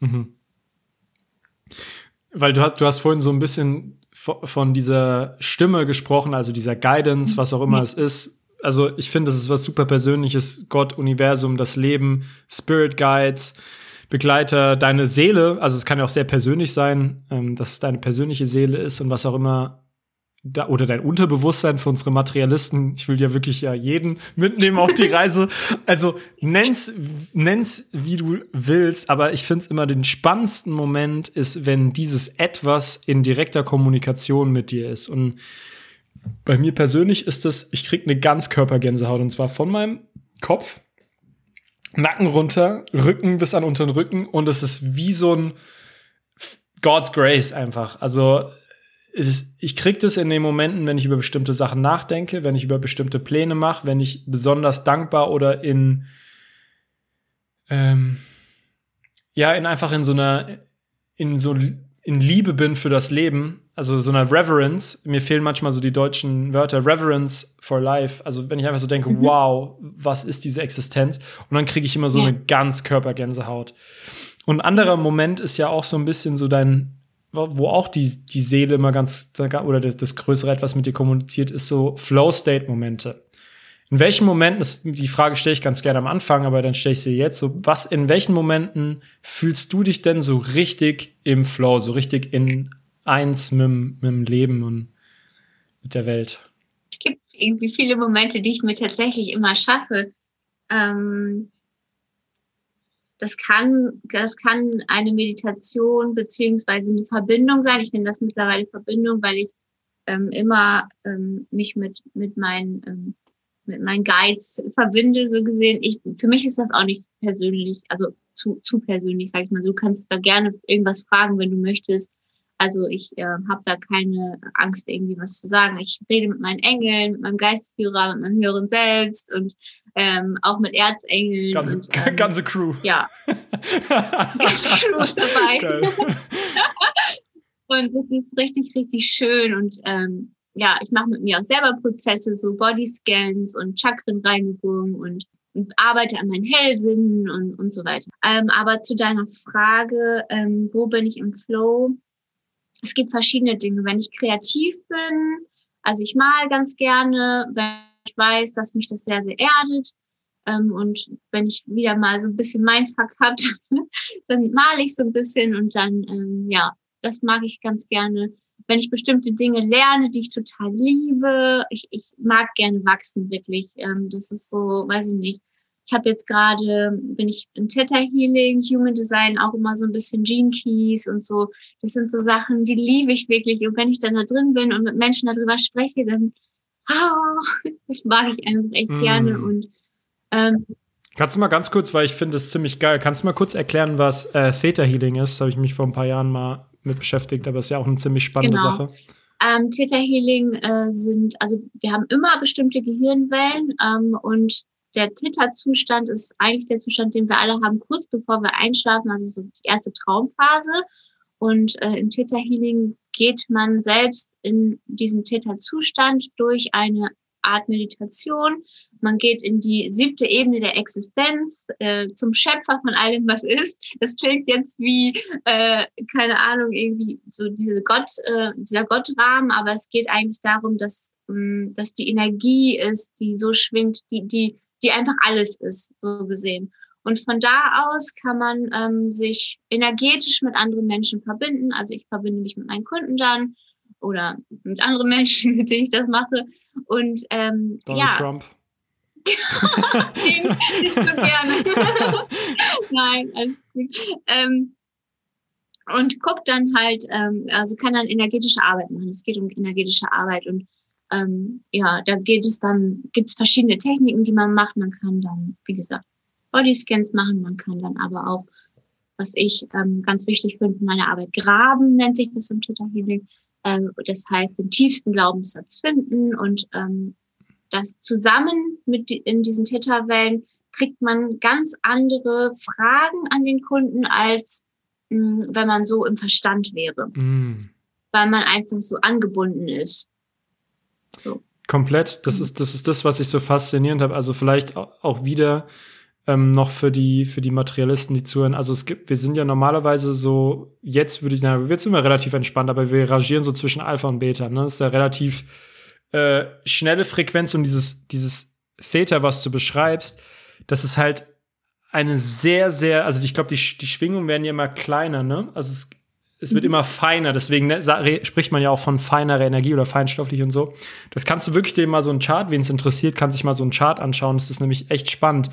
Mhm. Weil du hast, du hast vorhin so ein bisschen von dieser Stimme gesprochen, also dieser Guidance, was auch immer mhm. es ist. Also ich finde, das ist was super Persönliches. Gott, Universum, das Leben, Spirit Guides, Begleiter, deine Seele. Also es kann ja auch sehr persönlich sein, ähm, dass es deine persönliche Seele ist und was auch immer da, oder dein Unterbewusstsein für unsere Materialisten. Ich will ja wirklich ja jeden mitnehmen auf die Reise. Also nenn's, nenn's wie du willst, aber ich finde es immer den spannendsten Moment ist, wenn dieses etwas in direkter Kommunikation mit dir ist. Und bei mir persönlich ist das, ich krieg eine Ganzkörpergänsehaut und zwar von meinem Kopf, Nacken runter, Rücken bis an unter den Rücken und es ist wie so ein God's Grace einfach. Also ist, ich kriege das in den Momenten, wenn ich über bestimmte Sachen nachdenke, wenn ich über bestimmte Pläne mache, wenn ich besonders dankbar oder in ähm, ja in einfach in so einer in so in Liebe bin für das Leben, also so einer Reverence. Mir fehlen manchmal so die deutschen Wörter Reverence for Life. Also wenn ich einfach so denke, mhm. wow, was ist diese Existenz? Und dann kriege ich immer so ja. eine ganz Körpergänsehaut. Und ein anderer Moment ist ja auch so ein bisschen so dein wo auch die, die Seele immer ganz, oder das, das Größere etwas mit dir kommuniziert, ist so Flow-State-Momente. In welchen Momenten, das, die Frage stelle ich ganz gerne am Anfang, aber dann stelle ich sie jetzt so, was, in welchen Momenten fühlst du dich denn so richtig im Flow, so richtig in eins mit, mit dem Leben und mit der Welt? Es gibt irgendwie viele Momente, die ich mir tatsächlich immer schaffe. Ähm, das kann, das kann eine Meditation beziehungsweise eine Verbindung sein. Ich nenne das mittlerweile Verbindung, weil ich ähm, immer ähm, mich mit, mit meinen, ähm, mit meinen Guides verbinde, so gesehen. Ich, für mich ist das auch nicht persönlich, also zu, zu persönlich, sag ich mal so. Du kannst da gerne irgendwas fragen, wenn du möchtest. Also ich äh, habe da keine Angst, irgendwie was zu sagen. Ich rede mit meinen Engeln, mit meinem Geistführer, mit meinem höheren Selbst und ähm, auch mit Erzengeln. Ganze, und, ähm, ganze Crew. Ja. ganze Crew ist dabei. und das ist richtig, richtig schön. Und ähm, ja, ich mache mit mir auch selber Prozesse, so Bodyscans und Chakrenreinigung und, und arbeite an meinen Hellsinnen und, und so weiter. Ähm, aber zu deiner Frage, ähm, wo bin ich im Flow? Es gibt verschiedene Dinge. Wenn ich kreativ bin, also ich mal ganz gerne, wenn ich weiß, dass mich das sehr, sehr erdet. Ähm, und wenn ich wieder mal so ein bisschen Mindfuck habe, dann male ich so ein bisschen und dann, ähm, ja, das mag ich ganz gerne. Wenn ich bestimmte Dinge lerne, die ich total liebe, ich, ich mag gerne wachsen, wirklich. Ähm, das ist so, weiß ich nicht. Ich habe jetzt gerade, bin ich im Theta Healing, Human Design, auch immer so ein bisschen Gene Keys und so. Das sind so Sachen, die liebe ich wirklich. Und wenn ich dann da drin bin und mit Menschen darüber spreche, dann oh, das mag ich einfach echt mm. gerne. Und ähm, Kannst du mal ganz kurz, weil ich finde es ziemlich geil, kannst du mal kurz erklären, was äh, Theta Healing ist? Habe ich mich vor ein paar Jahren mal mit beschäftigt, aber es ist ja auch eine ziemlich spannende genau. Sache. Ähm, Theta Healing äh, sind, also wir haben immer bestimmte Gehirnwellen ähm, und der Theta-Zustand ist eigentlich der Zustand, den wir alle haben, kurz bevor wir einschlafen, also so die erste Traumphase. Und äh, im Theta Healing geht man selbst in diesen Theta-Zustand durch eine Art Meditation. Man geht in die siebte Ebene der Existenz, äh, zum Schöpfer von allem, was ist. Das klingt jetzt wie, äh, keine Ahnung, irgendwie so diese Gott, äh, dieser Gottrahmen, aber es geht eigentlich darum, dass, mh, mm, dass die Energie ist, die so schwingt, die, die, die einfach alles ist, so gesehen. Und von da aus kann man ähm, sich energetisch mit anderen Menschen verbinden. Also ich verbinde mich mit meinen Kunden dann oder mit anderen Menschen, mit denen ich das mache. Und ähm, Donald ja. Trump. Den nicht so gerne. Nein, alles gut. Ähm, und guckt dann halt, ähm, also kann dann energetische Arbeit machen. Es geht um energetische Arbeit und ähm, ja, da geht es dann, gibt es verschiedene Techniken, die man macht. Man kann dann, wie gesagt, Bodyscans machen. Man kann dann aber auch, was ich ähm, ganz wichtig finde in meiner Arbeit, graben nennt sich das im Theta Healing. Ähm, das heißt, den tiefsten Glaubenssatz finden und ähm, das zusammen mit in diesen Theta-Wellen kriegt man ganz andere Fragen an den Kunden, als mh, hm, wenn man so im Verstand wäre. Mm. Weil man einfach so angebunden ist. So. Komplett. Das ist, das ist das, was ich so faszinierend habe. Also vielleicht auch wieder ähm, noch für die, für die Materialisten, die zuhören. Also es gibt, wir sind ja normalerweise so, jetzt würde ich, na, jetzt sind wir relativ entspannt, aber wir rangieren so zwischen Alpha und Beta. Ne? Das ist ja relativ äh, schnelle Frequenz und dieses, dieses Theta, was du beschreibst, das ist halt eine sehr, sehr, also ich glaube, die, die Schwingungen werden ja immer kleiner, ne? Also es, es wird mhm. immer feiner, deswegen ne, spricht man ja auch von feinerer Energie oder feinstofflich und so. Das kannst du wirklich dir mal so einen Chart, wen es interessiert, kann sich mal so einen Chart anschauen. Das ist nämlich echt spannend.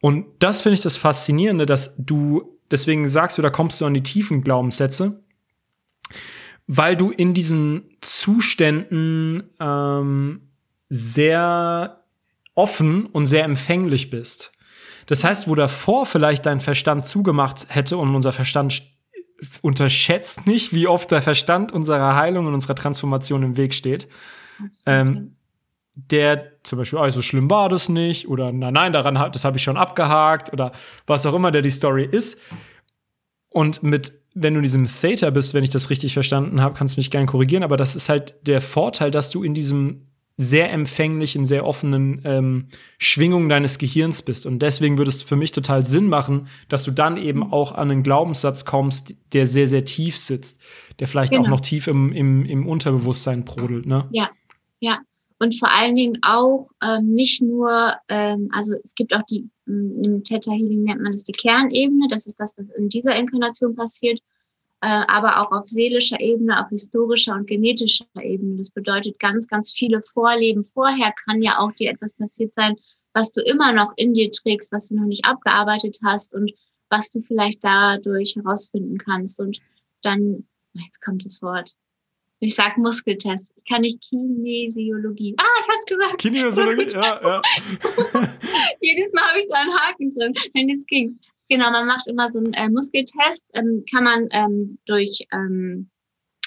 Und das finde ich das Faszinierende, dass du, deswegen sagst du, da kommst du an die tiefen Glaubenssätze, weil du in diesen Zuständen ähm, sehr offen und sehr empfänglich bist. Das heißt, wo davor vielleicht dein Verstand zugemacht hätte und unser Verstand unterschätzt nicht, wie oft der Verstand unserer Heilung und unserer Transformation im Weg steht. Ähm, der zum Beispiel, oh, so schlimm war das nicht oder nein, nein, daran das habe ich schon abgehakt oder was auch immer der die Story ist. Und mit, wenn du in diesem Theta bist, wenn ich das richtig verstanden habe, kannst du mich gern korrigieren, aber das ist halt der Vorteil, dass du in diesem sehr empfänglichen, sehr offenen ähm, Schwingungen deines Gehirns bist. Und deswegen würde es für mich total Sinn machen, dass du dann eben auch an einen Glaubenssatz kommst, der sehr, sehr tief sitzt, der vielleicht genau. auch noch tief im, im, im Unterbewusstsein brodelt. Ne? Ja, ja. Und vor allen Dingen auch ähm, nicht nur, ähm, also es gibt auch die, im Theta Healing nennt man es die Kernebene, das ist das, was in dieser Inkarnation passiert. Äh, aber auch auf seelischer Ebene, auf historischer und genetischer Ebene. Das bedeutet ganz, ganz viele Vorleben. Vorher kann ja auch dir etwas passiert sein, was du immer noch in dir trägst, was du noch nicht abgearbeitet hast und was du vielleicht dadurch herausfinden kannst. Und dann, jetzt kommt das Wort. Ich sag Muskeltest. Ich kann nicht Kinesiologie. Ah, ich hab's gesagt. Kinesiologie, ja, ja. Jedes Mal habe ich da einen Haken drin. Denn jetzt ging's. Genau, man macht immer so einen äh, Muskeltest, ähm, kann man ähm, durch ähm,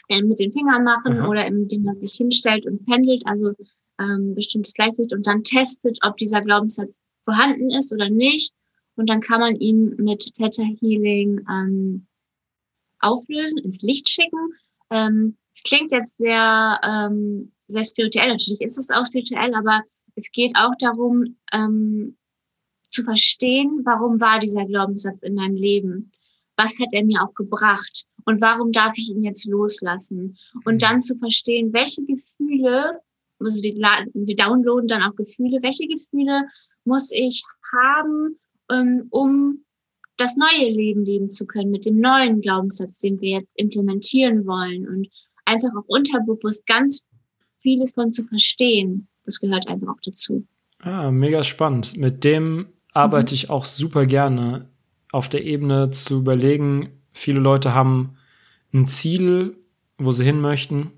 äh, mit den Fingern machen Aha. oder indem man sich hinstellt und pendelt, also ähm, bestimmtes Gleichgewicht und dann testet, ob dieser Glaubenssatz vorhanden ist oder nicht. Und dann kann man ihn mit Theta Healing ähm, auflösen, ins Licht schicken. Ähm, es klingt jetzt sehr, ähm, sehr spirituell. Natürlich ist es auch spirituell, aber es geht auch darum, ähm, zu verstehen, warum war dieser Glaubenssatz in meinem Leben? Was hat er mir auch gebracht? Und warum darf ich ihn jetzt loslassen? Und mhm. dann zu verstehen, welche Gefühle, also wir, wir downloaden dann auch Gefühle, welche Gefühle muss ich haben, ähm, um das neue Leben leben zu können mit dem neuen Glaubenssatz, den wir jetzt implementieren wollen und einfach auch unterbewusst ganz vieles von zu verstehen. Das gehört einfach auch dazu. Ah, mega spannend. Mit dem arbeite mhm. ich auch super gerne auf der Ebene zu überlegen, viele Leute haben ein Ziel, wo sie hin möchten.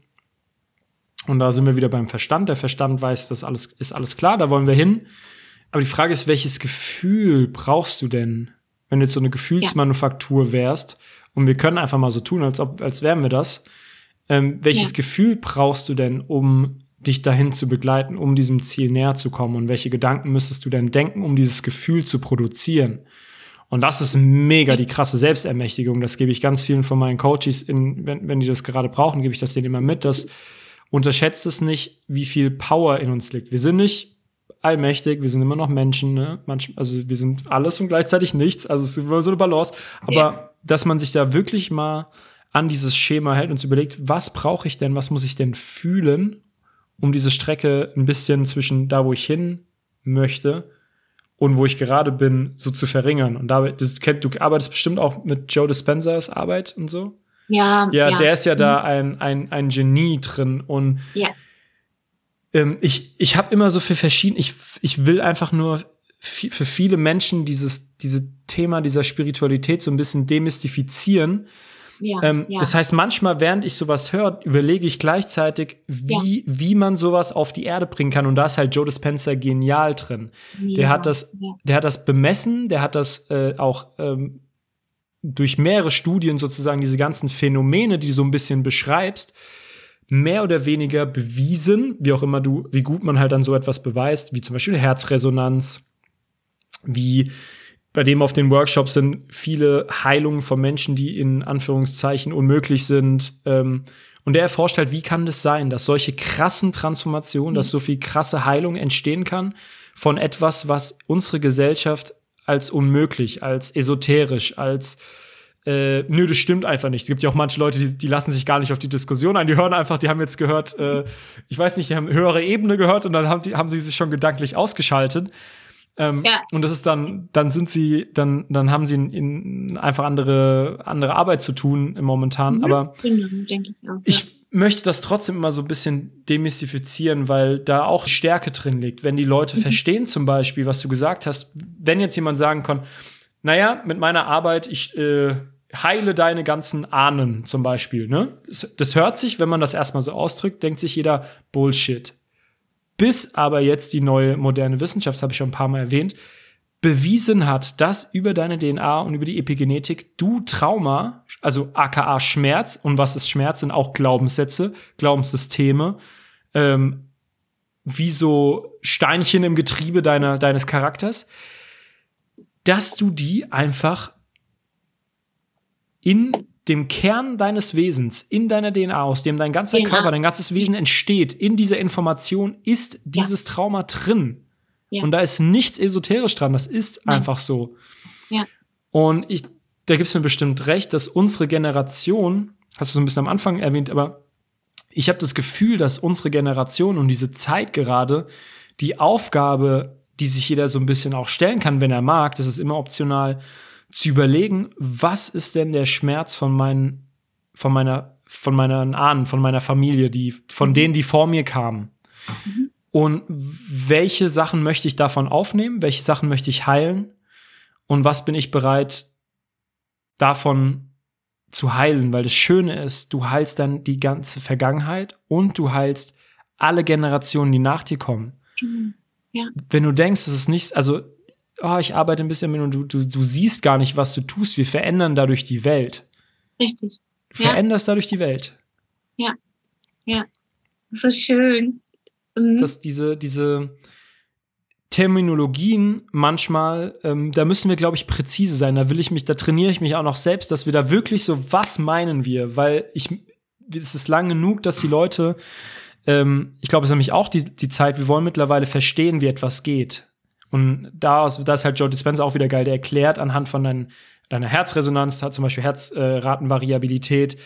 Und da sind wir wieder beim Verstand. Der Verstand weiß, das alles ist alles klar, da wollen wir hin. Aber die Frage ist, welches Gefühl brauchst du denn, wenn du jetzt so eine Gefühlsmanufaktur wärst? Und wir können einfach mal so tun, als ob, als wären wir das. Ähm, welches ja. Gefühl brauchst du denn, um dich dahin zu begleiten, um diesem Ziel näher zu kommen? Und welche Gedanken müsstest du denn denken, um dieses Gefühl zu produzieren? Und das ist mega die krasse Selbstermächtigung. Das gebe ich ganz vielen von meinen Coaches, in, wenn, wenn die das gerade brauchen, gebe ich das denen immer mit. Das unterschätzt es nicht, wie viel Power in uns liegt. Wir sind nicht allmächtig, wir sind immer noch Menschen, ne? Manch, also wir sind alles und gleichzeitig nichts. Also es ist immer so eine Balance. Aber ja. dass man sich da wirklich mal an dieses Schema hält und sich überlegt, was brauche ich denn, was muss ich denn fühlen, um diese Strecke ein bisschen zwischen da, wo ich hin möchte und wo ich gerade bin, so zu verringern. Und da, das, du arbeitest bestimmt auch mit Joe Dispensers Arbeit und so. Ja, ja, ja. der ist ja da mhm. ein, ein, ein Genie drin. Und ja. ähm, ich, ich habe immer so viel verschieden, ich, ich will einfach nur für viele Menschen dieses, diese Thema dieser Spiritualität so ein bisschen demystifizieren, Ja, Ähm, ja. Das heißt, manchmal, während ich sowas höre, überlege ich gleichzeitig, wie, wie man sowas auf die Erde bringen kann. Und da ist halt Joe Dispenza genial drin. Der Ja, hat das, ja. der hat das bemessen, der hat das äh, auch ähm, durch mehrere Studien sozusagen diese ganzen Phänomene, die du so ein bisschen beschreibst, mehr oder weniger bewiesen, wie auch immer du, wie gut man halt dann so etwas beweist, wie zum Beispiel Herzresonanz, wie bei dem auf den Workshops sind viele Heilungen von Menschen, die in Anführungszeichen unmöglich sind. Ähm, und der erforscht halt, wie kann das sein, dass solche krassen Transformationen, dass so viel krasse Heilung entstehen kann von etwas, was unsere Gesellschaft als unmöglich, als esoterisch, als äh, nö, das stimmt einfach nicht. Es gibt ja auch manche Leute, die, die lassen sich gar nicht auf die Diskussion ein. Die hören einfach, die haben jetzt gehört, äh, ich weiß nicht, die haben höhere Ebene gehört und dann haben, die, haben sie sich schon gedanklich ausgeschaltet. Ähm, Ja. Und das ist dann, dann sind sie, dann, dann haben sie in, in einfach andere, andere Arbeit zu tun im momentan. Mhm. Aber denke ich auch. ich möchte das trotzdem immer so ein bisschen demystifizieren, weil da auch Stärke drin liegt. Wenn die Leute Mhm. verstehen zum Beispiel, was du gesagt hast, wenn jetzt jemand sagen kann, naja, mit meiner Arbeit, ich äh, heile deine ganzen Ahnen zum Beispiel, ne? Das, das hört sich, wenn man das erstmal so ausdrückt, denkt sich jeder Bullshit. Bis aber jetzt die neue moderne Wissenschaft, das habe ich schon ein paar Mal erwähnt, bewiesen hat, dass über deine DNA und über die Epigenetik du Trauma, also aka Schmerz, und was ist Schmerz, sind auch Glaubenssätze, Glaubenssysteme, ähm, wie so Steinchen im Getriebe deiner, deines Charakters, dass du die einfach in dem Kern deines Wesens, in deiner DNA, aus dem dein ganzer Genau. Körper, dein ganzes Wesen entsteht, in dieser Information ist dieses Trauma drin. Ja. Und da ist nichts esoterisch dran, das ist Nein. einfach so. Ja. Und ich, da gibt's mir bestimmt recht, dass unsere Generation, hast du so ein bisschen am Anfang erwähnt, aber ich habe das Gefühl, dass unsere Generation und diese Zeit gerade die Aufgabe, die sich jeder so ein bisschen auch stellen kann, wenn er mag, das ist immer optional, zu überlegen, was ist denn der Schmerz von meinen, von meiner, von meinen Ahnen, von meiner Familie, die, von denen, die vor mir kamen. Und welche Sachen möchte ich davon aufnehmen? Welche Sachen möchte ich heilen? Und was bin ich bereit, davon zu heilen? Weil das Schöne ist, du heilst dann die ganze Vergangenheit und du heilst alle Generationen, die nach dir kommen. Mhm. Wenn du denkst, das ist nichts, also, oh, ich arbeite ein bisschen mit und du, du, du siehst gar nicht, was du tust. Wir verändern dadurch die Welt. Richtig. Du Ja. veränderst dadurch die Welt. So schön. Mhm. dass diese, diese Terminologien manchmal, ähm, da müssen wir, glaube ich, präzise sein. Da will ich mich, da trainiere ich mich auch noch selbst, dass wir da wirklich so, was meinen wir? Weil ich, es ist lang genug, dass die Leute, ähm, ich glaube, es ist nämlich auch die, die Zeit, wir wollen mittlerweile verstehen, wie etwas geht. Und da, da ist halt Joe Dispenza auch wieder geil, der erklärt anhand von dein, deiner Herzresonanz, hat zum Beispiel Herzratenvariabilität,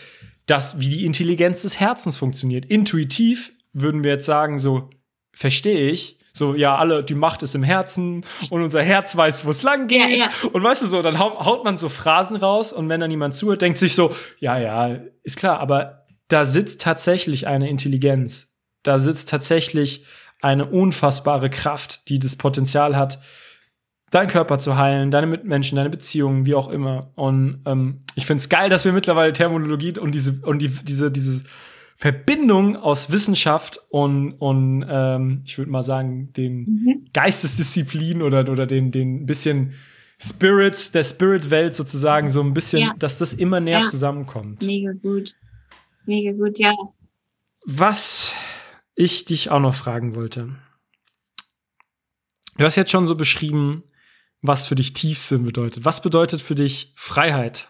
dass, wie die Intelligenz des Herzens funktioniert. Intuitiv würden wir jetzt sagen, so, verstehe ich. So, ja, alle, die Macht ist im Herzen und unser Herz weiß, wo es lang geht. Ja, ja. Und weißt du so, dann haut, haut man so Phrasen raus und wenn dann jemand zuhört, denkt sich so, ja, ja, ist klar, aber da sitzt tatsächlich eine Intelligenz. Da sitzt tatsächlich eine unfassbare Kraft, die das Potenzial hat, deinen Körper zu heilen, deine Mitmenschen, deine Beziehungen, wie auch immer. Und ähm, ich finde es geil, dass wir mittlerweile Terminologie und diese und die, diese diese Verbindung aus Wissenschaft und und ähm, ich würde mal sagen den Mhm. Geistesdisziplin oder oder den den bisschen Spirits der Spirit-Welt sozusagen so ein bisschen, Ja. dass das immer näher Ja. zusammenkommt. Mega gut. Mega gut, ja. Was ich dich auch noch fragen wollte. Du hast jetzt schon so beschrieben, was für dich Tiefsinn bedeutet. Was bedeutet für dich Freiheit?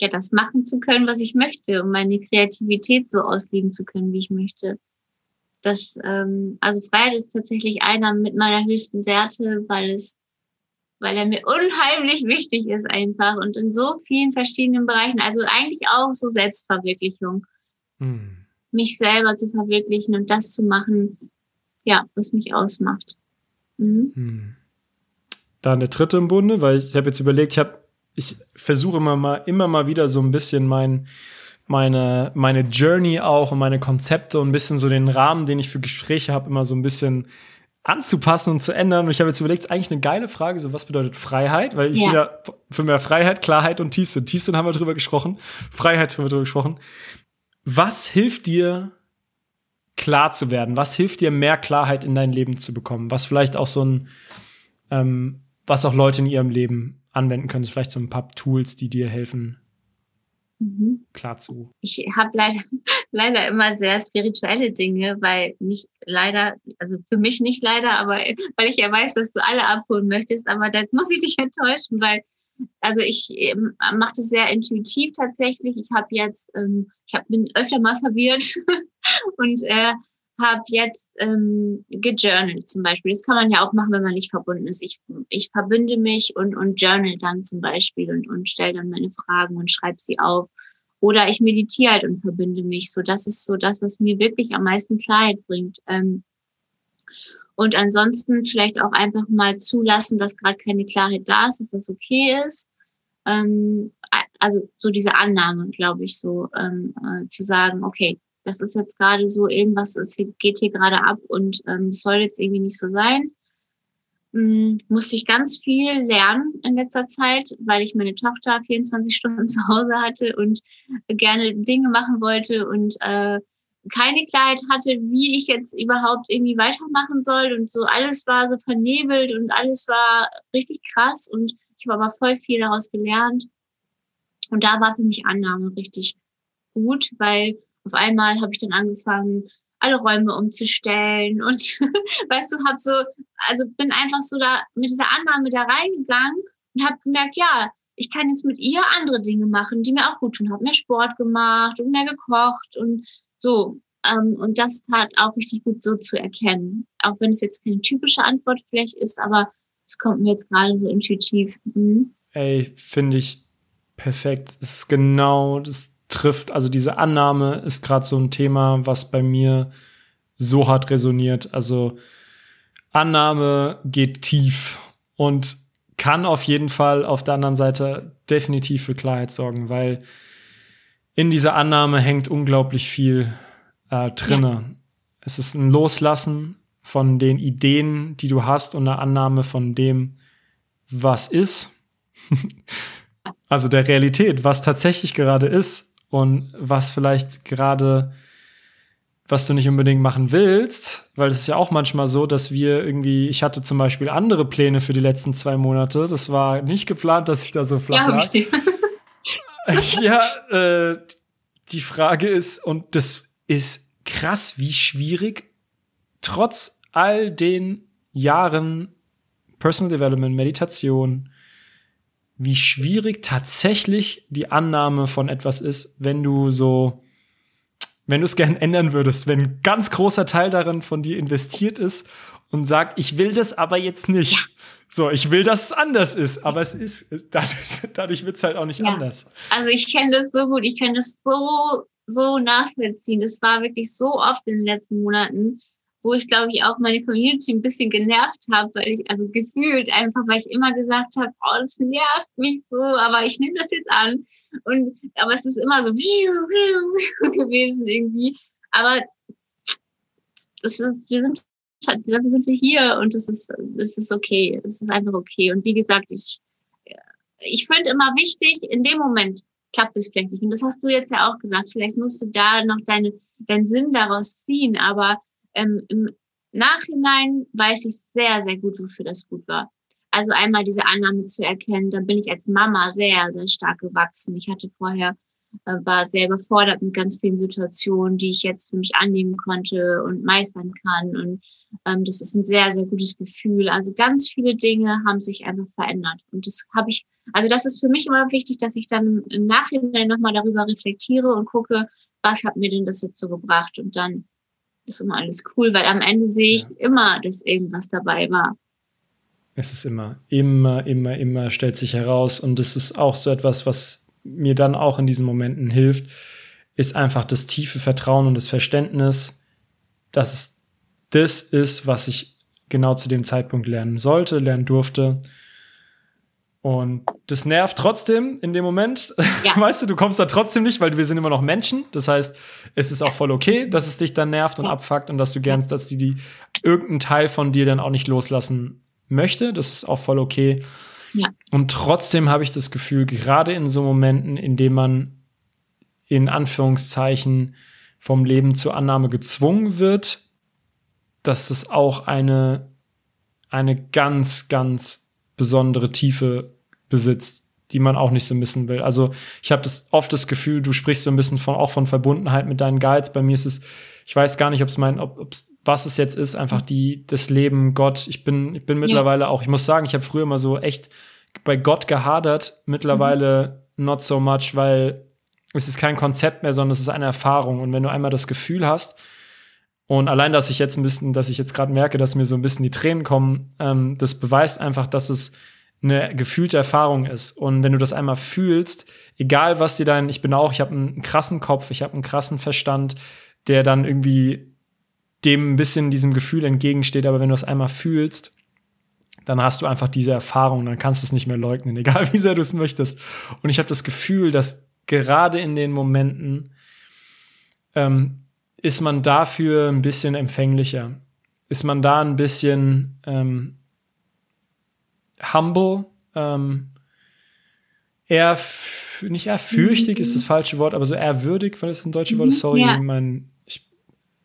Ja, das machen zu können, was ich möchte, um meine Kreativität so ausleben zu können, wie ich möchte. Das, ähm, also Freiheit ist tatsächlich einer mit meiner höchsten Werte, weil es, weil er mir unheimlich wichtig ist einfach und in so vielen verschiedenen Bereichen. Also eigentlich auch so Selbstverwirklichung, Hm. mich selber zu verwirklichen und das zu machen, ja, was mich ausmacht. Mhm. Hm. Dann der dritte im Bunde, weil ich habe jetzt überlegt, ich habe, ich versuche immer mal, immer mal wieder so ein bisschen mein, meine, meine Journey auch und meine Konzepte und ein bisschen so den Rahmen, den ich für Gespräche habe, immer so ein bisschen anzupassen und zu ändern. Und ich habe jetzt überlegt, ist eigentlich eine geile Frage, so was bedeutet Freiheit? Weil ich Ja. ja für mehr Freiheit, Klarheit und Tiefsinn. Tiefsinn haben wir drüber gesprochen, Freiheit haben wir drüber gesprochen. Was hilft dir, klar zu werden? Was hilft dir, mehr Klarheit in dein Leben zu bekommen? Was vielleicht auch so ein, ähm, was auch Leute in ihrem Leben anwenden können, vielleicht so ein paar Tools, die dir helfen, Mhm. klar zu. Ich habe leider, leider immer sehr spirituelle Dinge, weil nicht leider, also für mich nicht leider, aber weil ich ja weiß, dass du alle abholen möchtest, aber da muss ich dich enttäuschen, weil also ich ähm, mache das sehr intuitiv tatsächlich. Ich habe jetzt, ähm, ich hab, bin öfter mal verwirrt und äh, habe jetzt ähm, gejournalt zum Beispiel. Das kann man ja auch machen, wenn man nicht verbunden ist. Ich, ich verbinde mich und, und journal dann zum Beispiel und, und stelle dann meine Fragen und schreibe sie auf. Oder ich meditiere halt und verbinde mich. So, das ist so das, was mir wirklich am meisten Klarheit bringt. Ähm, und ansonsten vielleicht auch einfach mal zulassen, dass gerade keine Klarheit da ist, dass das okay ist. Ähm, also so diese Annahme, glaube ich, so ähm, äh, zu sagen, okay, das ist jetzt gerade so, irgendwas ist, geht hier gerade ab und ähm, soll jetzt irgendwie nicht so sein. Hm, musste ich ganz viel lernen in letzter Zeit, weil ich meine Tochter 24 Stunden zu Hause hatte und gerne Dinge machen wollte und äh, keine Klarheit hatte, wie ich jetzt überhaupt irgendwie weitermachen soll und so alles war so vernebelt und alles war richtig krass und ich habe aber voll viel daraus gelernt und da war für mich Annahme richtig gut, weil auf einmal habe ich dann angefangen, alle Räume umzustellen und weißt du, habe so, also bin einfach so da mit dieser Annahme da reingegangen und habe gemerkt, ja, ich kann jetzt mit ihr andere Dinge machen, die mir auch gut tun. Habe mehr Sport gemacht und mehr gekocht und so. Ähm, und das tat auch richtig gut so zu erkennen. Auch wenn es jetzt keine typische Antwort vielleicht ist, aber es kommt mir jetzt gerade so intuitiv. Mhm. Ey, finde ich perfekt. Es ist genau, das trifft, also diese Annahme ist gerade so ein Thema, was bei mir so hart resoniert. Also Annahme geht tief und kann auf jeden Fall auf der anderen Seite definitiv für Klarheit sorgen, weil in dieser Annahme hängt unglaublich viel äh, drinne. Es ist ein Loslassen von den Ideen, die du hast und eine Annahme von dem, was ist. also der Realität, was tatsächlich gerade ist und was vielleicht gerade, was du nicht unbedingt machen willst, weil es ist ja auch manchmal so, dass wir irgendwie, ich hatte zum Beispiel andere Pläne für die letzten zwei Monate. Das war nicht geplant, dass ich da so flach Ja, lag. ich ja, äh, die Frage ist, und das ist krass, wie schwierig, trotz all den Jahren Personal Development, Meditation, wie schwierig tatsächlich die Annahme von etwas ist, wenn du so, wenn du es gern ändern würdest, wenn ein ganz großer Teil darin von dir investiert ist und sagt, ich will das aber jetzt nicht. So, ich will, dass es anders ist, aber es ist, dadurch, dadurch wird es halt auch nicht Ja. anders. Also ich kenne das so gut, ich kann das so, so nachvollziehen. Das war wirklich so oft in den letzten Monaten, wo ich glaube ich auch meine Community ein bisschen genervt habe, weil ich, also gefühlt einfach, weil ich immer gesagt habe, oh, das nervt mich so, aber ich nehme das jetzt an. Und aber es ist immer so gewesen irgendwie. Aber ist, wir sind dafür sind wir hier und es ist, es ist okay. Es ist einfach okay. Und wie gesagt, ich, ich finde immer wichtig, in dem Moment klappt es vielleicht nicht. Und das hast du jetzt ja auch gesagt. Vielleicht musst du da noch deine, deinen Sinn daraus ziehen. Aber ähm, im Nachhinein weiß ich sehr, sehr gut, wofür das gut war. Also einmal diese Annahme zu erkennen, da bin ich als Mama sehr, sehr stark gewachsen. Ich hatte vorher, äh, war sehr überfordert mit ganz vielen Situationen, die ich jetzt für mich annehmen konnte und meistern kann. Und ähm, das ist ein sehr, sehr gutes Gefühl. Also ganz viele Dinge haben sich einfach verändert. Und das habe ich, also das ist für mich immer wichtig, dass ich dann im Nachhinein nochmal darüber reflektiere und gucke, was hat mir denn das jetzt so gebracht? Und dann ist immer alles cool, weil am Ende sehe ich Ja. immer, dass irgendwas dabei war. Es ist immer, immer, immer, immer stellt sich heraus. Und es ist auch so etwas, was mir dann auch in diesen Momenten hilft, ist einfach das tiefe Vertrauen und das Verständnis, dass es das ist, was ich genau zu dem Zeitpunkt lernen sollte, lernen durfte. Und das nervt trotzdem in dem Moment. Ja. Weißt du, du kommst da trotzdem nicht, weil wir sind immer noch Menschen. Das heißt, es ist auch voll okay, dass es dich dann nervt und Ja. abfuckt und dass du gern, dass die, die irgendein Teil von dir dann auch nicht loslassen möchte. Das ist auch voll okay. Ja. Und trotzdem habe ich das Gefühl, gerade in so Momenten, in denen man in Anführungszeichen vom Leben zur Annahme gezwungen wird, dass es auch eine, eine ganz, ganz besondere Tiefe besitzt, die man auch nicht so missen will. Also ich habe das oft das Gefühl, du sprichst so ein bisschen von auch von Verbundenheit mit deinen Guides. Bei mir ist es, ich weiß gar nicht, ob es mein, ob, ob's, was es jetzt ist, einfach die das Leben Gott. Ich bin, ich bin mittlerweile ja. auch. Ich muss sagen, ich habe früher immer so echt bei Gott gehadert. Mittlerweile mhm. not so much, weil es ist kein Konzept mehr, sondern es ist eine Erfahrung. Und wenn du einmal das Gefühl hast, und allein, dass ich jetzt ein bisschen, dass ich jetzt gerade merke, dass mir so ein bisschen die Tränen kommen, ähm, das beweist einfach, dass es eine gefühlte Erfahrung ist. Und wenn du das einmal fühlst, egal was dir dein, ich bin auch, ich habe einen krassen Kopf, ich habe einen krassen Verstand, der dann irgendwie dem ein bisschen diesem Gefühl entgegensteht, aber wenn du es einmal fühlst, dann hast du einfach diese Erfahrung, dann kannst du es nicht mehr leugnen, egal wie sehr du es möchtest. Und ich habe das Gefühl, dass gerade in den Momenten ähm, ist man dafür ein bisschen empfänglicher. Ist man da ein bisschen ähm, humble, ähm, eher, nicht ehrfürchtig mhm. ist das falsche Wort, aber so ehrwürdig, weil das ein deutsches Wort ist. Sorry, ja. mein, ich,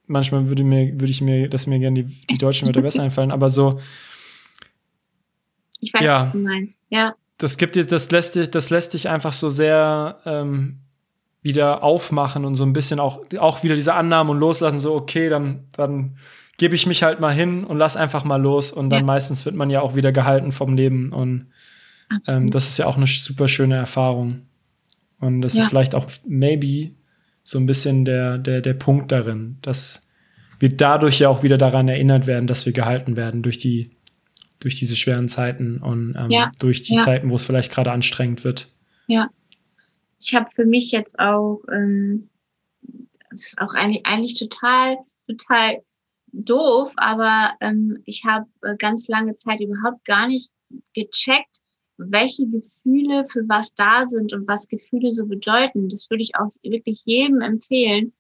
manchmal würde mir, würde ich mir, dass mir gerne die, die deutschen Wörter besser einfallen, aber so. Ich weiß, ja, was du meinst, ja. Das gibt dir, das lässt dich, das lässt dich einfach so sehr ähm, wieder aufmachen und so ein bisschen auch, auch wieder diese Annahmen und loslassen, so, okay, dann, dann gebe ich mich halt mal hin und lass einfach mal los und dann ja. meistens wird man ja auch wieder gehalten vom Leben und ähm, das ist ja auch eine super schöne Erfahrung. Und das ja. ist vielleicht auch maybe so ein bisschen der, der, der Punkt darin, dass wir dadurch ja auch wieder daran erinnert werden, dass wir gehalten werden durch die, durch diese schweren Zeiten und ähm, ja. durch die Zeiten, wo es vielleicht gerade anstrengend wird. Ja, ich habe für mich jetzt auch, ähm, das ist auch eigentlich, eigentlich total, total doof, aber ähm, ich habe äh, ganz lange Zeit überhaupt gar nicht gecheckt, welche Gefühle für was da sind und was Gefühle so bedeuten. Das würde ich auch wirklich jedem empfehlen,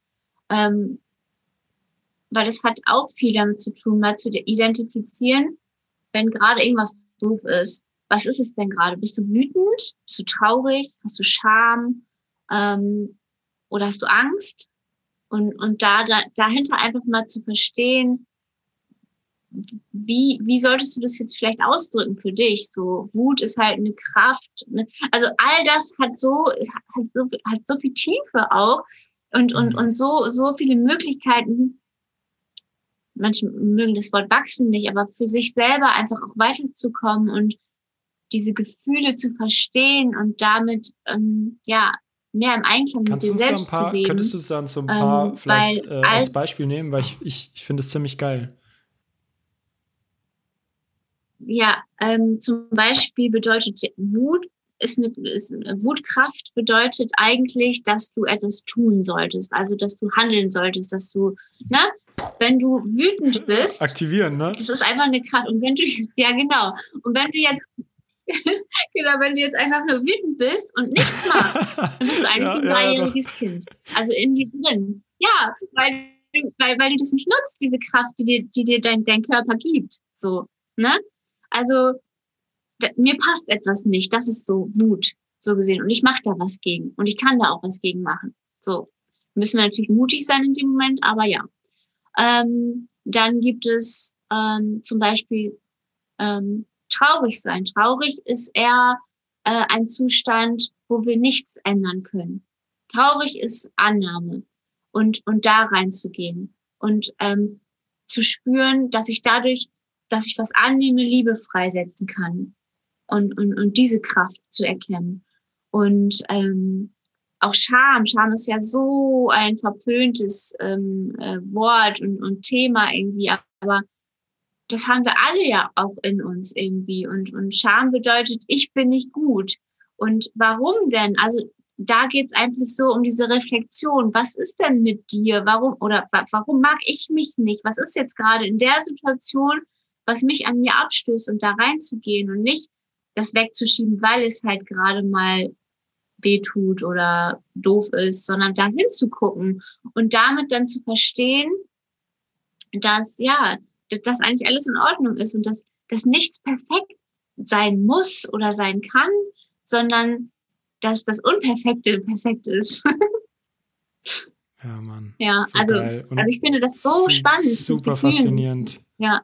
ähm, weil es hat auch viel damit zu tun, mal zu identifizieren, wenn gerade irgendwas doof ist was ist es denn gerade? Bist du wütend? Bist du traurig? Hast du Scham? Ähm, oder hast du Angst? Und, und da, da dahinter einfach mal zu verstehen, wie, wie solltest du das jetzt vielleicht ausdrücken für dich? So, Wut ist halt eine Kraft. Ne? Also all das hat so, hat so, hat so viel Tiefe auch und, und, mhm. und so, so viele Möglichkeiten. Manche mögen das Wort wachsen nicht, aber für sich selber einfach auch weiterzukommen und diese Gefühle zu verstehen und damit ähm, ja mehr im Einklang Kannst mit dir selbst paar, zu leben. Könntest du es dann so ein paar ähm, vielleicht äh, als Beispiel nehmen, weil ich, ich, ich finde es ziemlich geil. Ja, ähm, zum Beispiel bedeutet Wut ist eine, ist Wutkraft bedeutet eigentlich, dass du etwas tun solltest, also dass du handeln solltest, dass du, ne, wenn du wütend bist, aktivieren, ne? Das ist einfach eine Kraft. Und wenn du, ja genau, und wenn du jetzt genau, wenn du jetzt einfach nur wütend bist und nichts machst, dann bist du eigentlich ja, ein dreijähriges ja, Kind. Also in dir drin. Ja, weil, weil, weil du das nicht nutzt, diese Kraft, die dir, die dir dein, dein Körper gibt. So, ne? Also, da, mir passt etwas nicht. Das ist so Wut, so gesehen. Und ich mache da was gegen. Und ich kann da auch was gegen machen. So. Müssen wir natürlich mutig sein in dem Moment, aber ja. Ähm, dann gibt es ähm, zum Beispiel ähm, traurig sein. Traurig ist eher äh, ein Zustand, wo wir nichts ändern können. Traurig ist Annahme und, und da reinzugehen und ähm, zu spüren, dass ich dadurch, dass ich was annehme, Liebe freisetzen kann und, und, und diese Kraft zu erkennen. Und ähm, auch Scham. Scham ist ja so ein verpöntes ähm, äh, Wort und, und Thema irgendwie, aber das haben wir alle ja auch in uns irgendwie. Und, und Scham bedeutet, ich bin nicht gut. Und warum denn? Also da geht es eigentlich so um diese Reflexion. Was ist denn mit dir? Warum oder warum mag ich mich nicht? Was ist jetzt gerade in der Situation, was mich an mir abstößt und da reinzugehen und nicht das wegzuschieben, weil es halt gerade mal wehtut oder doof ist, sondern da hinzugucken und damit dann zu verstehen, dass ja, dass eigentlich alles in Ordnung ist und dass, dass nichts perfekt sein muss oder sein kann, sondern dass das Unperfekte perfekt ist. ja, Mann. Ja, so also, also ich finde das so spannend. Super faszinierend. Ja.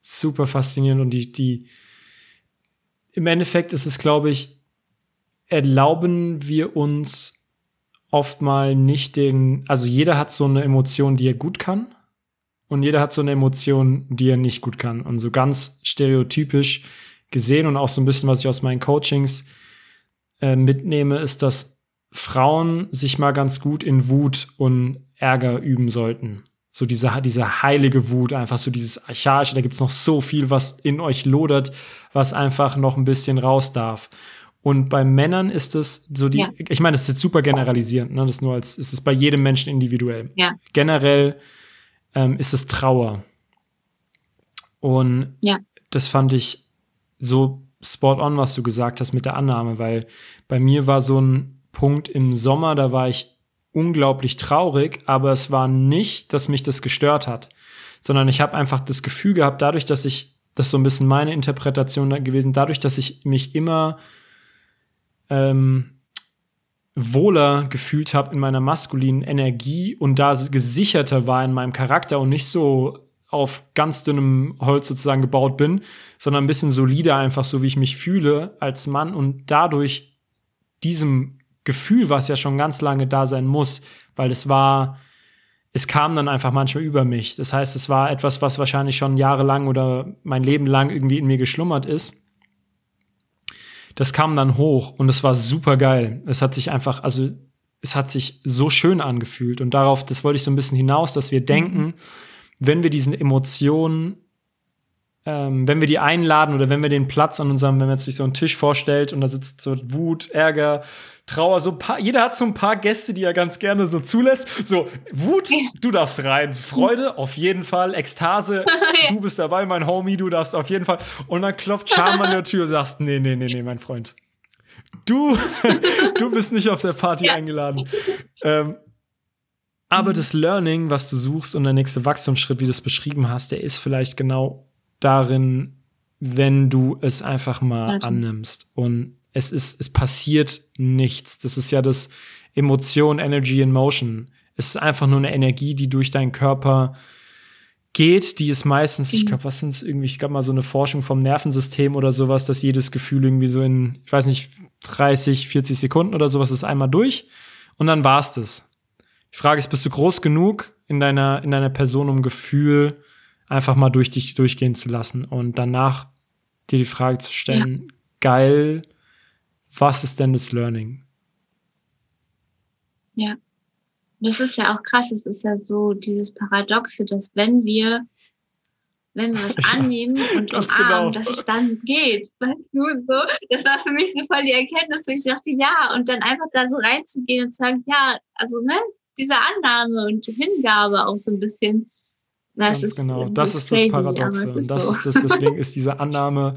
Super faszinierend und die, die, im Endeffekt ist es, glaube ich, erlauben wir uns oft mal nicht den, also jeder hat so eine Emotion, die er gut kann und jeder hat so eine Emotion, die er nicht gut kann. Und so ganz stereotypisch gesehen und auch so ein bisschen, was ich aus meinen Coachings äh, mitnehme, ist, dass Frauen sich mal ganz gut in Wut und Ärger üben sollten. So diese, diese heilige Wut, einfach so dieses Archaische, da gibt's noch so viel, was in euch lodert, was einfach noch ein bisschen raus darf. Und bei Männern ist es so die, ja. ich meine, das ist jetzt super generalisierend, ne? Das nur als, ist es bei jedem Menschen individuell. Ja. Generell ähm, ist es Trauer. Und ja. das fand ich so spot on, was du gesagt hast mit der Annahme, weil bei mir war so ein Punkt im Sommer, da war ich unglaublich traurig, aber es war nicht, dass mich das gestört hat, sondern ich habe einfach das Gefühl gehabt, dadurch, dass ich, das ist so ein bisschen meine Interpretation gewesen, dadurch, dass ich mich immer ähm, wohler gefühlt habe in meiner maskulinen Energie und da gesicherter war in meinem Charakter und nicht so auf ganz dünnem Holz sozusagen gebaut bin, sondern ein bisschen solider einfach so, wie ich mich fühle als Mann und dadurch diesem Gefühl, was ja schon ganz lange da sein muss, weil es war, es kam dann einfach manchmal über mich. Das heißt, es war etwas, was wahrscheinlich schon jahrelang oder mein Leben lang irgendwie in mir geschlummert ist. Das kam dann hoch und es war super geil. Es hat sich einfach, also es hat sich so schön angefühlt und darauf, das wollte ich so ein bisschen hinaus, dass wir denken, wenn wir diesen Emotionen, ähm, wenn wir die einladen oder wenn wir den Platz an unserem, wenn man sich so einen Tisch vorstellt und da sitzt so Wut, Ärger, Trauer, so paar, jeder hat so ein paar Gäste, die er ganz gerne so zulässt. So, Wut, du darfst rein. Freude, auf jeden Fall. Ekstase, du bist dabei, mein Homie, du darfst auf jeden Fall. Und dann klopft Charme an der Tür und sagst, nee, nee, nee, nee, mein Freund. Du, du bist nicht auf der Party ja. eingeladen. Ähm, aber mhm. das Learning, was du suchst und der nächste Wachstumsschritt, wie du es beschrieben hast, der ist vielleicht genau darin, wenn du es einfach mal annimmst. Und es ist, es passiert nichts. Das ist ja das Emotion, Energy in Motion. Es ist einfach nur eine Energie, die durch deinen Körper geht, die ist meistens, ich mhm. glaube, was sind es irgendwie, ich glaube mal so eine Forschung vom Nervensystem oder sowas, dass jedes Gefühl irgendwie so in, ich weiß nicht, 30, 40 Sekunden oder sowas ist einmal durch und dann war's das. Die Frage ist, bist du groß genug in deiner, in deiner Person, um Gefühl einfach mal durch dich durchgehen zu lassen und danach dir die Frage zu stellen, ja. geil, was ist denn das Learning? Ja. Das ist ja auch krass. Es ist ja so dieses Paradoxe, dass wenn wir, wenn wir was annehmen und umarmen, genau. dass es dann geht. Weißt du, so. Das war für mich so voll die Erkenntnis, wo ich dachte, ja, und dann einfach da so reinzugehen und zu sagen, ja, also, ne, diese Annahme und Hingabe auch so ein bisschen. Das Ganz ist, genau, das ist, crazy, das Paradoxe. Und das so. ist das, deswegen ist diese Annahme.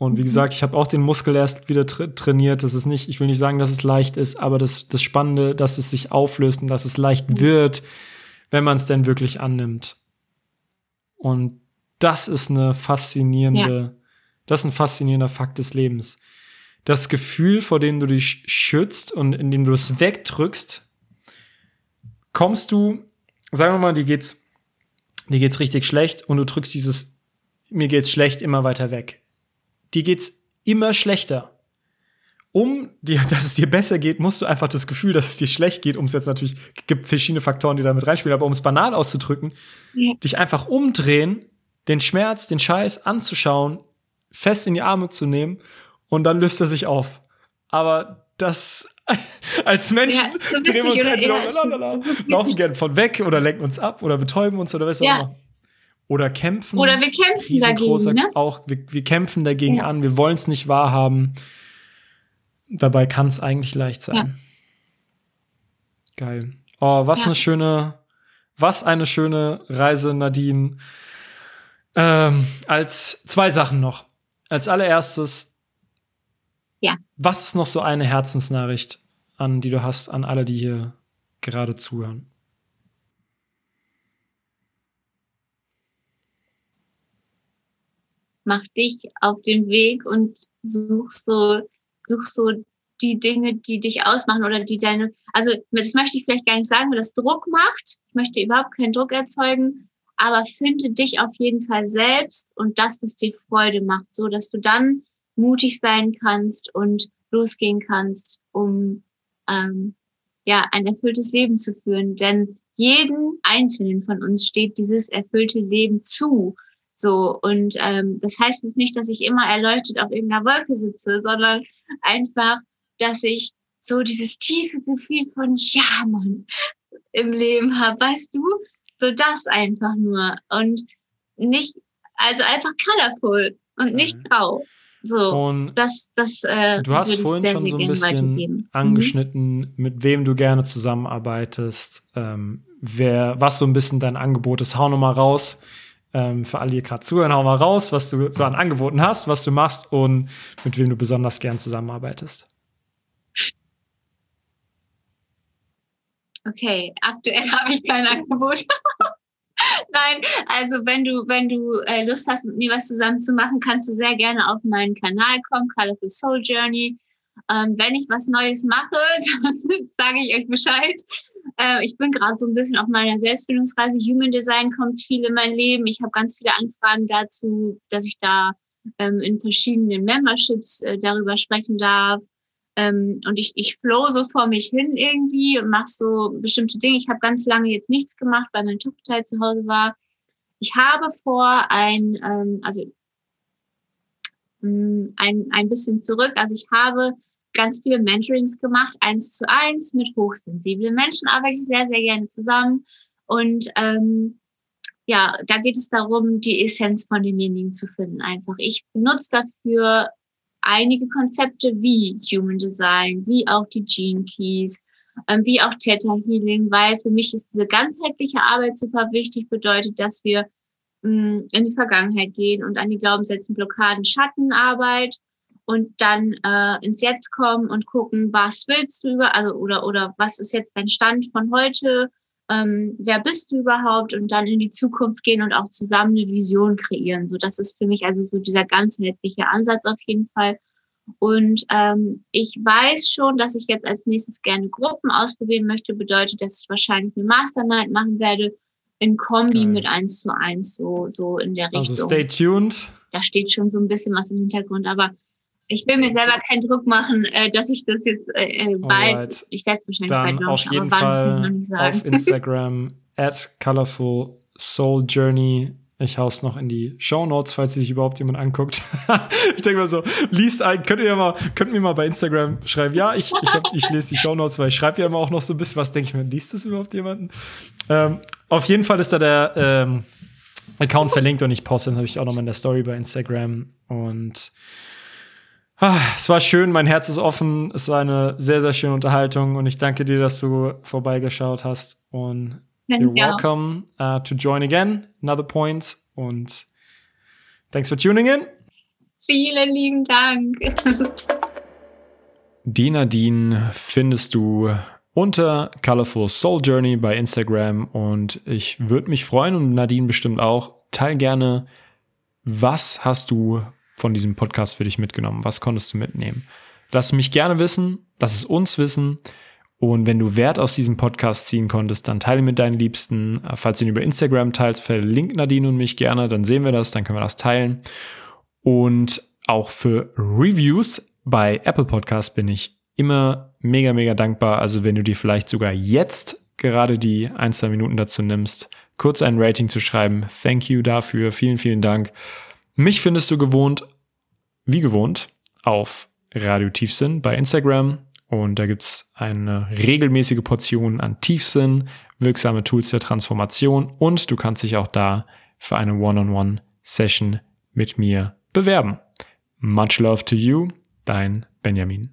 Und wie mhm. gesagt, ich habe auch den Muskel erst wieder tra trainiert. Das ist nicht, ich will nicht sagen, dass es leicht ist, aber das, das Spannende, dass es sich auflöst und dass es leicht mhm. wird, wenn man es denn wirklich annimmt. Und das ist eine faszinierende, ja. das ist ein faszinierender Fakt des Lebens. Das Gefühl, vor dem du dich schützt und in dem du es wegdrückst, kommst du, sagen wir mal, dir geht's, dir geht's richtig schlecht und du drückst dieses, mir geht's schlecht immer weiter weg. Dir geht's immer schlechter. Um dir, dass es dir besser geht, musst du einfach das Gefühl, dass es dir schlecht geht, um es jetzt natürlich, gibt verschiedene Faktoren, die damit reinspielen, aber um es banal auszudrücken, ja. dich einfach umdrehen, den Schmerz, den Scheiß anzuschauen, fest in die Arme zu nehmen und dann löst er sich auf. Aber das als Menschen ja, so drehen wir uns entweder lalalala, laufen gern von weg oder lenken uns ab oder betäuben uns oder was auch immer. Oder kämpfen. Oder wir kämpfen dagegen. Ne? Auch, wir, wir kämpfen dagegen ja. an, wir wollen es nicht wahrhaben. Dabei kann es eigentlich leicht sein. Ja. Geil. Oh, was eine schöne, was eine schöne Reise, Nadine. Ähm, als zwei Sachen noch. Als allererstes, ja. Was ist noch so eine Herzensnachricht, an die du hast, an alle, die hier gerade zuhören? Mach dich auf den Weg und such so, such so die Dinge, die dich ausmachen oder die deine, also das möchte ich vielleicht gar nicht sagen, weil das Druck macht. Ich möchte überhaupt keinen Druck erzeugen, aber finde dich auf jeden Fall selbst und das, was dir Freude macht, so dass du dann mutig sein kannst und losgehen kannst, um ähm, ja ein erfülltes Leben zu führen. Denn jeden einzelnen von uns steht dieses erfüllte Leben zu. So, und ähm, das heißt jetzt nicht, dass ich immer erleuchtet auf irgendeiner Wolke sitze, sondern einfach, dass ich so dieses tiefe Gefühl von Ja, Mann, im Leben habe, weißt du? So das einfach nur. Und nicht, also einfach colorful und nicht mhm. grau. So, und das, das, äh, du hast vorhin schon so ein bisschen mhm. angeschnitten, mhm. mit wem du gerne zusammenarbeitest, ähm, wer, was so ein bisschen dein Angebot ist. Hau nochmal raus. Ähm, für alle, die gerade zuhören, hau mal raus, was du so an Angeboten hast, was du machst und mit wem du besonders gern zusammenarbeitest. Okay, aktuell habe ich kein Angebot. Nein, also wenn du, wenn du äh, Lust hast, mit mir was zusammen zu machen, kannst du sehr gerne auf meinen Kanal kommen, Colorful Soul Journey. Ähm, wenn ich was Neues mache, dann sage ich euch Bescheid. Äh, ich bin gerade so ein bisschen auf meiner Selbstfindungsreise. Human Design kommt viel in mein Leben. Ich habe ganz viele Anfragen dazu, dass ich da ähm, in verschiedenen Memberships äh, darüber sprechen darf. Ähm, und ich, ich flow so vor mich hin irgendwie und mache so bestimmte Dinge. Ich habe ganz lange jetzt nichts gemacht, weil mein Tochter zu Hause war. Ich habe vor, ein, ähm, also mm, ein, ein bisschen zurück, also ich habe ganz viele Mentorings gemacht, eins zu eins mit hochsensiblen Menschen arbeite ich sehr, sehr gerne zusammen. Und ähm, ja, da geht es darum, die Essenz von demjenigen zu finden. Einfach. Ich benutze dafür einige Konzepte wie Human Design, wie auch die Gene Keys, ähm, wie auch Theta Healing, weil für mich ist diese ganzheitliche Arbeit super wichtig, bedeutet, dass wir mh, mm, in die Vergangenheit gehen und an die Glaubenssätze, Blockaden, Schattenarbeit und dann äh, ins Jetzt kommen und gucken, was willst du über, also oder oder was ist jetzt dein Stand von heute, ähm, wer bist du überhaupt und dann in die Zukunft gehen und auch zusammen eine Vision kreieren. So, das ist für mich also so dieser ganzheitliche Ansatz auf jeden Fall. Und ähm, ich weiß schon, dass ich jetzt als nächstes gerne Gruppen ausprobieren möchte. Bedeutet, dass ich wahrscheinlich eine Mastermind machen werde in Kombi okay. mit eins zu eins, so, so in der also Richtung. Also stay tuned. Da steht schon so ein bisschen was im Hintergrund, aber ich will mir selber keinen Druck machen, äh, dass ich das jetzt äh, äh bald, Alright. ich werde es wahrscheinlich Dann bald auf jeden Fall auf Instagram at colorful soul journey. Ich hau's noch in die Show Notes, falls sich überhaupt jemand anguckt. ich denke mal so, liest ein, könnt ihr mal, könnt mir mal bei Instagram schreiben, ja, ich, ich, hab, ich lese die Show Notes, weil ich schreibe ja immer auch noch so ein bisschen, was denke ich mir, liest das überhaupt jemanden? Ähm, auf jeden Fall ist da der ähm, Account verlinkt und ich poste natürlich auch noch mal in der Story bei Instagram und es war schön, mein Herz ist offen. Es war eine sehr, sehr schöne Unterhaltung und ich danke dir, dass du vorbeigeschaut hast. Und you're welcome uh, to join again, another point. Und thanks for tuning in. Vielen lieben Dank. Die Nadine findest du unter Colorful Soul Journey bei Instagram und ich würde mich freuen und Nadine bestimmt auch. Teil gerne, was hast du von diesem Podcast für dich mitgenommen? Was konntest du mitnehmen? Lass mich gerne wissen, lass es uns wissen. Und wenn du Wert aus diesem Podcast ziehen konntest, dann teile mit deinen Liebsten. Falls du ihn über Instagram teilst, verlink Nadine und mich gerne, dann sehen wir das, dann können wir das teilen. Und auch für Reviews bei Apple Podcast bin ich immer mega, mega dankbar. Also wenn du dir vielleicht sogar jetzt gerade die ein, zwei Minuten dazu nimmst, kurz ein Rating zu schreiben. Thank you dafür. Vielen, vielen Dank. Mich findest du gewohnt, wie gewohnt, auf Radio Tiefsinn bei Instagram. Und da gibt's eine regelmäßige Portion an Tiefsinn, wirksame Tools der Transformation und du kannst dich auch da für eine One-on-One-Session mit mir bewerben. Much love to you, dein Benjamin.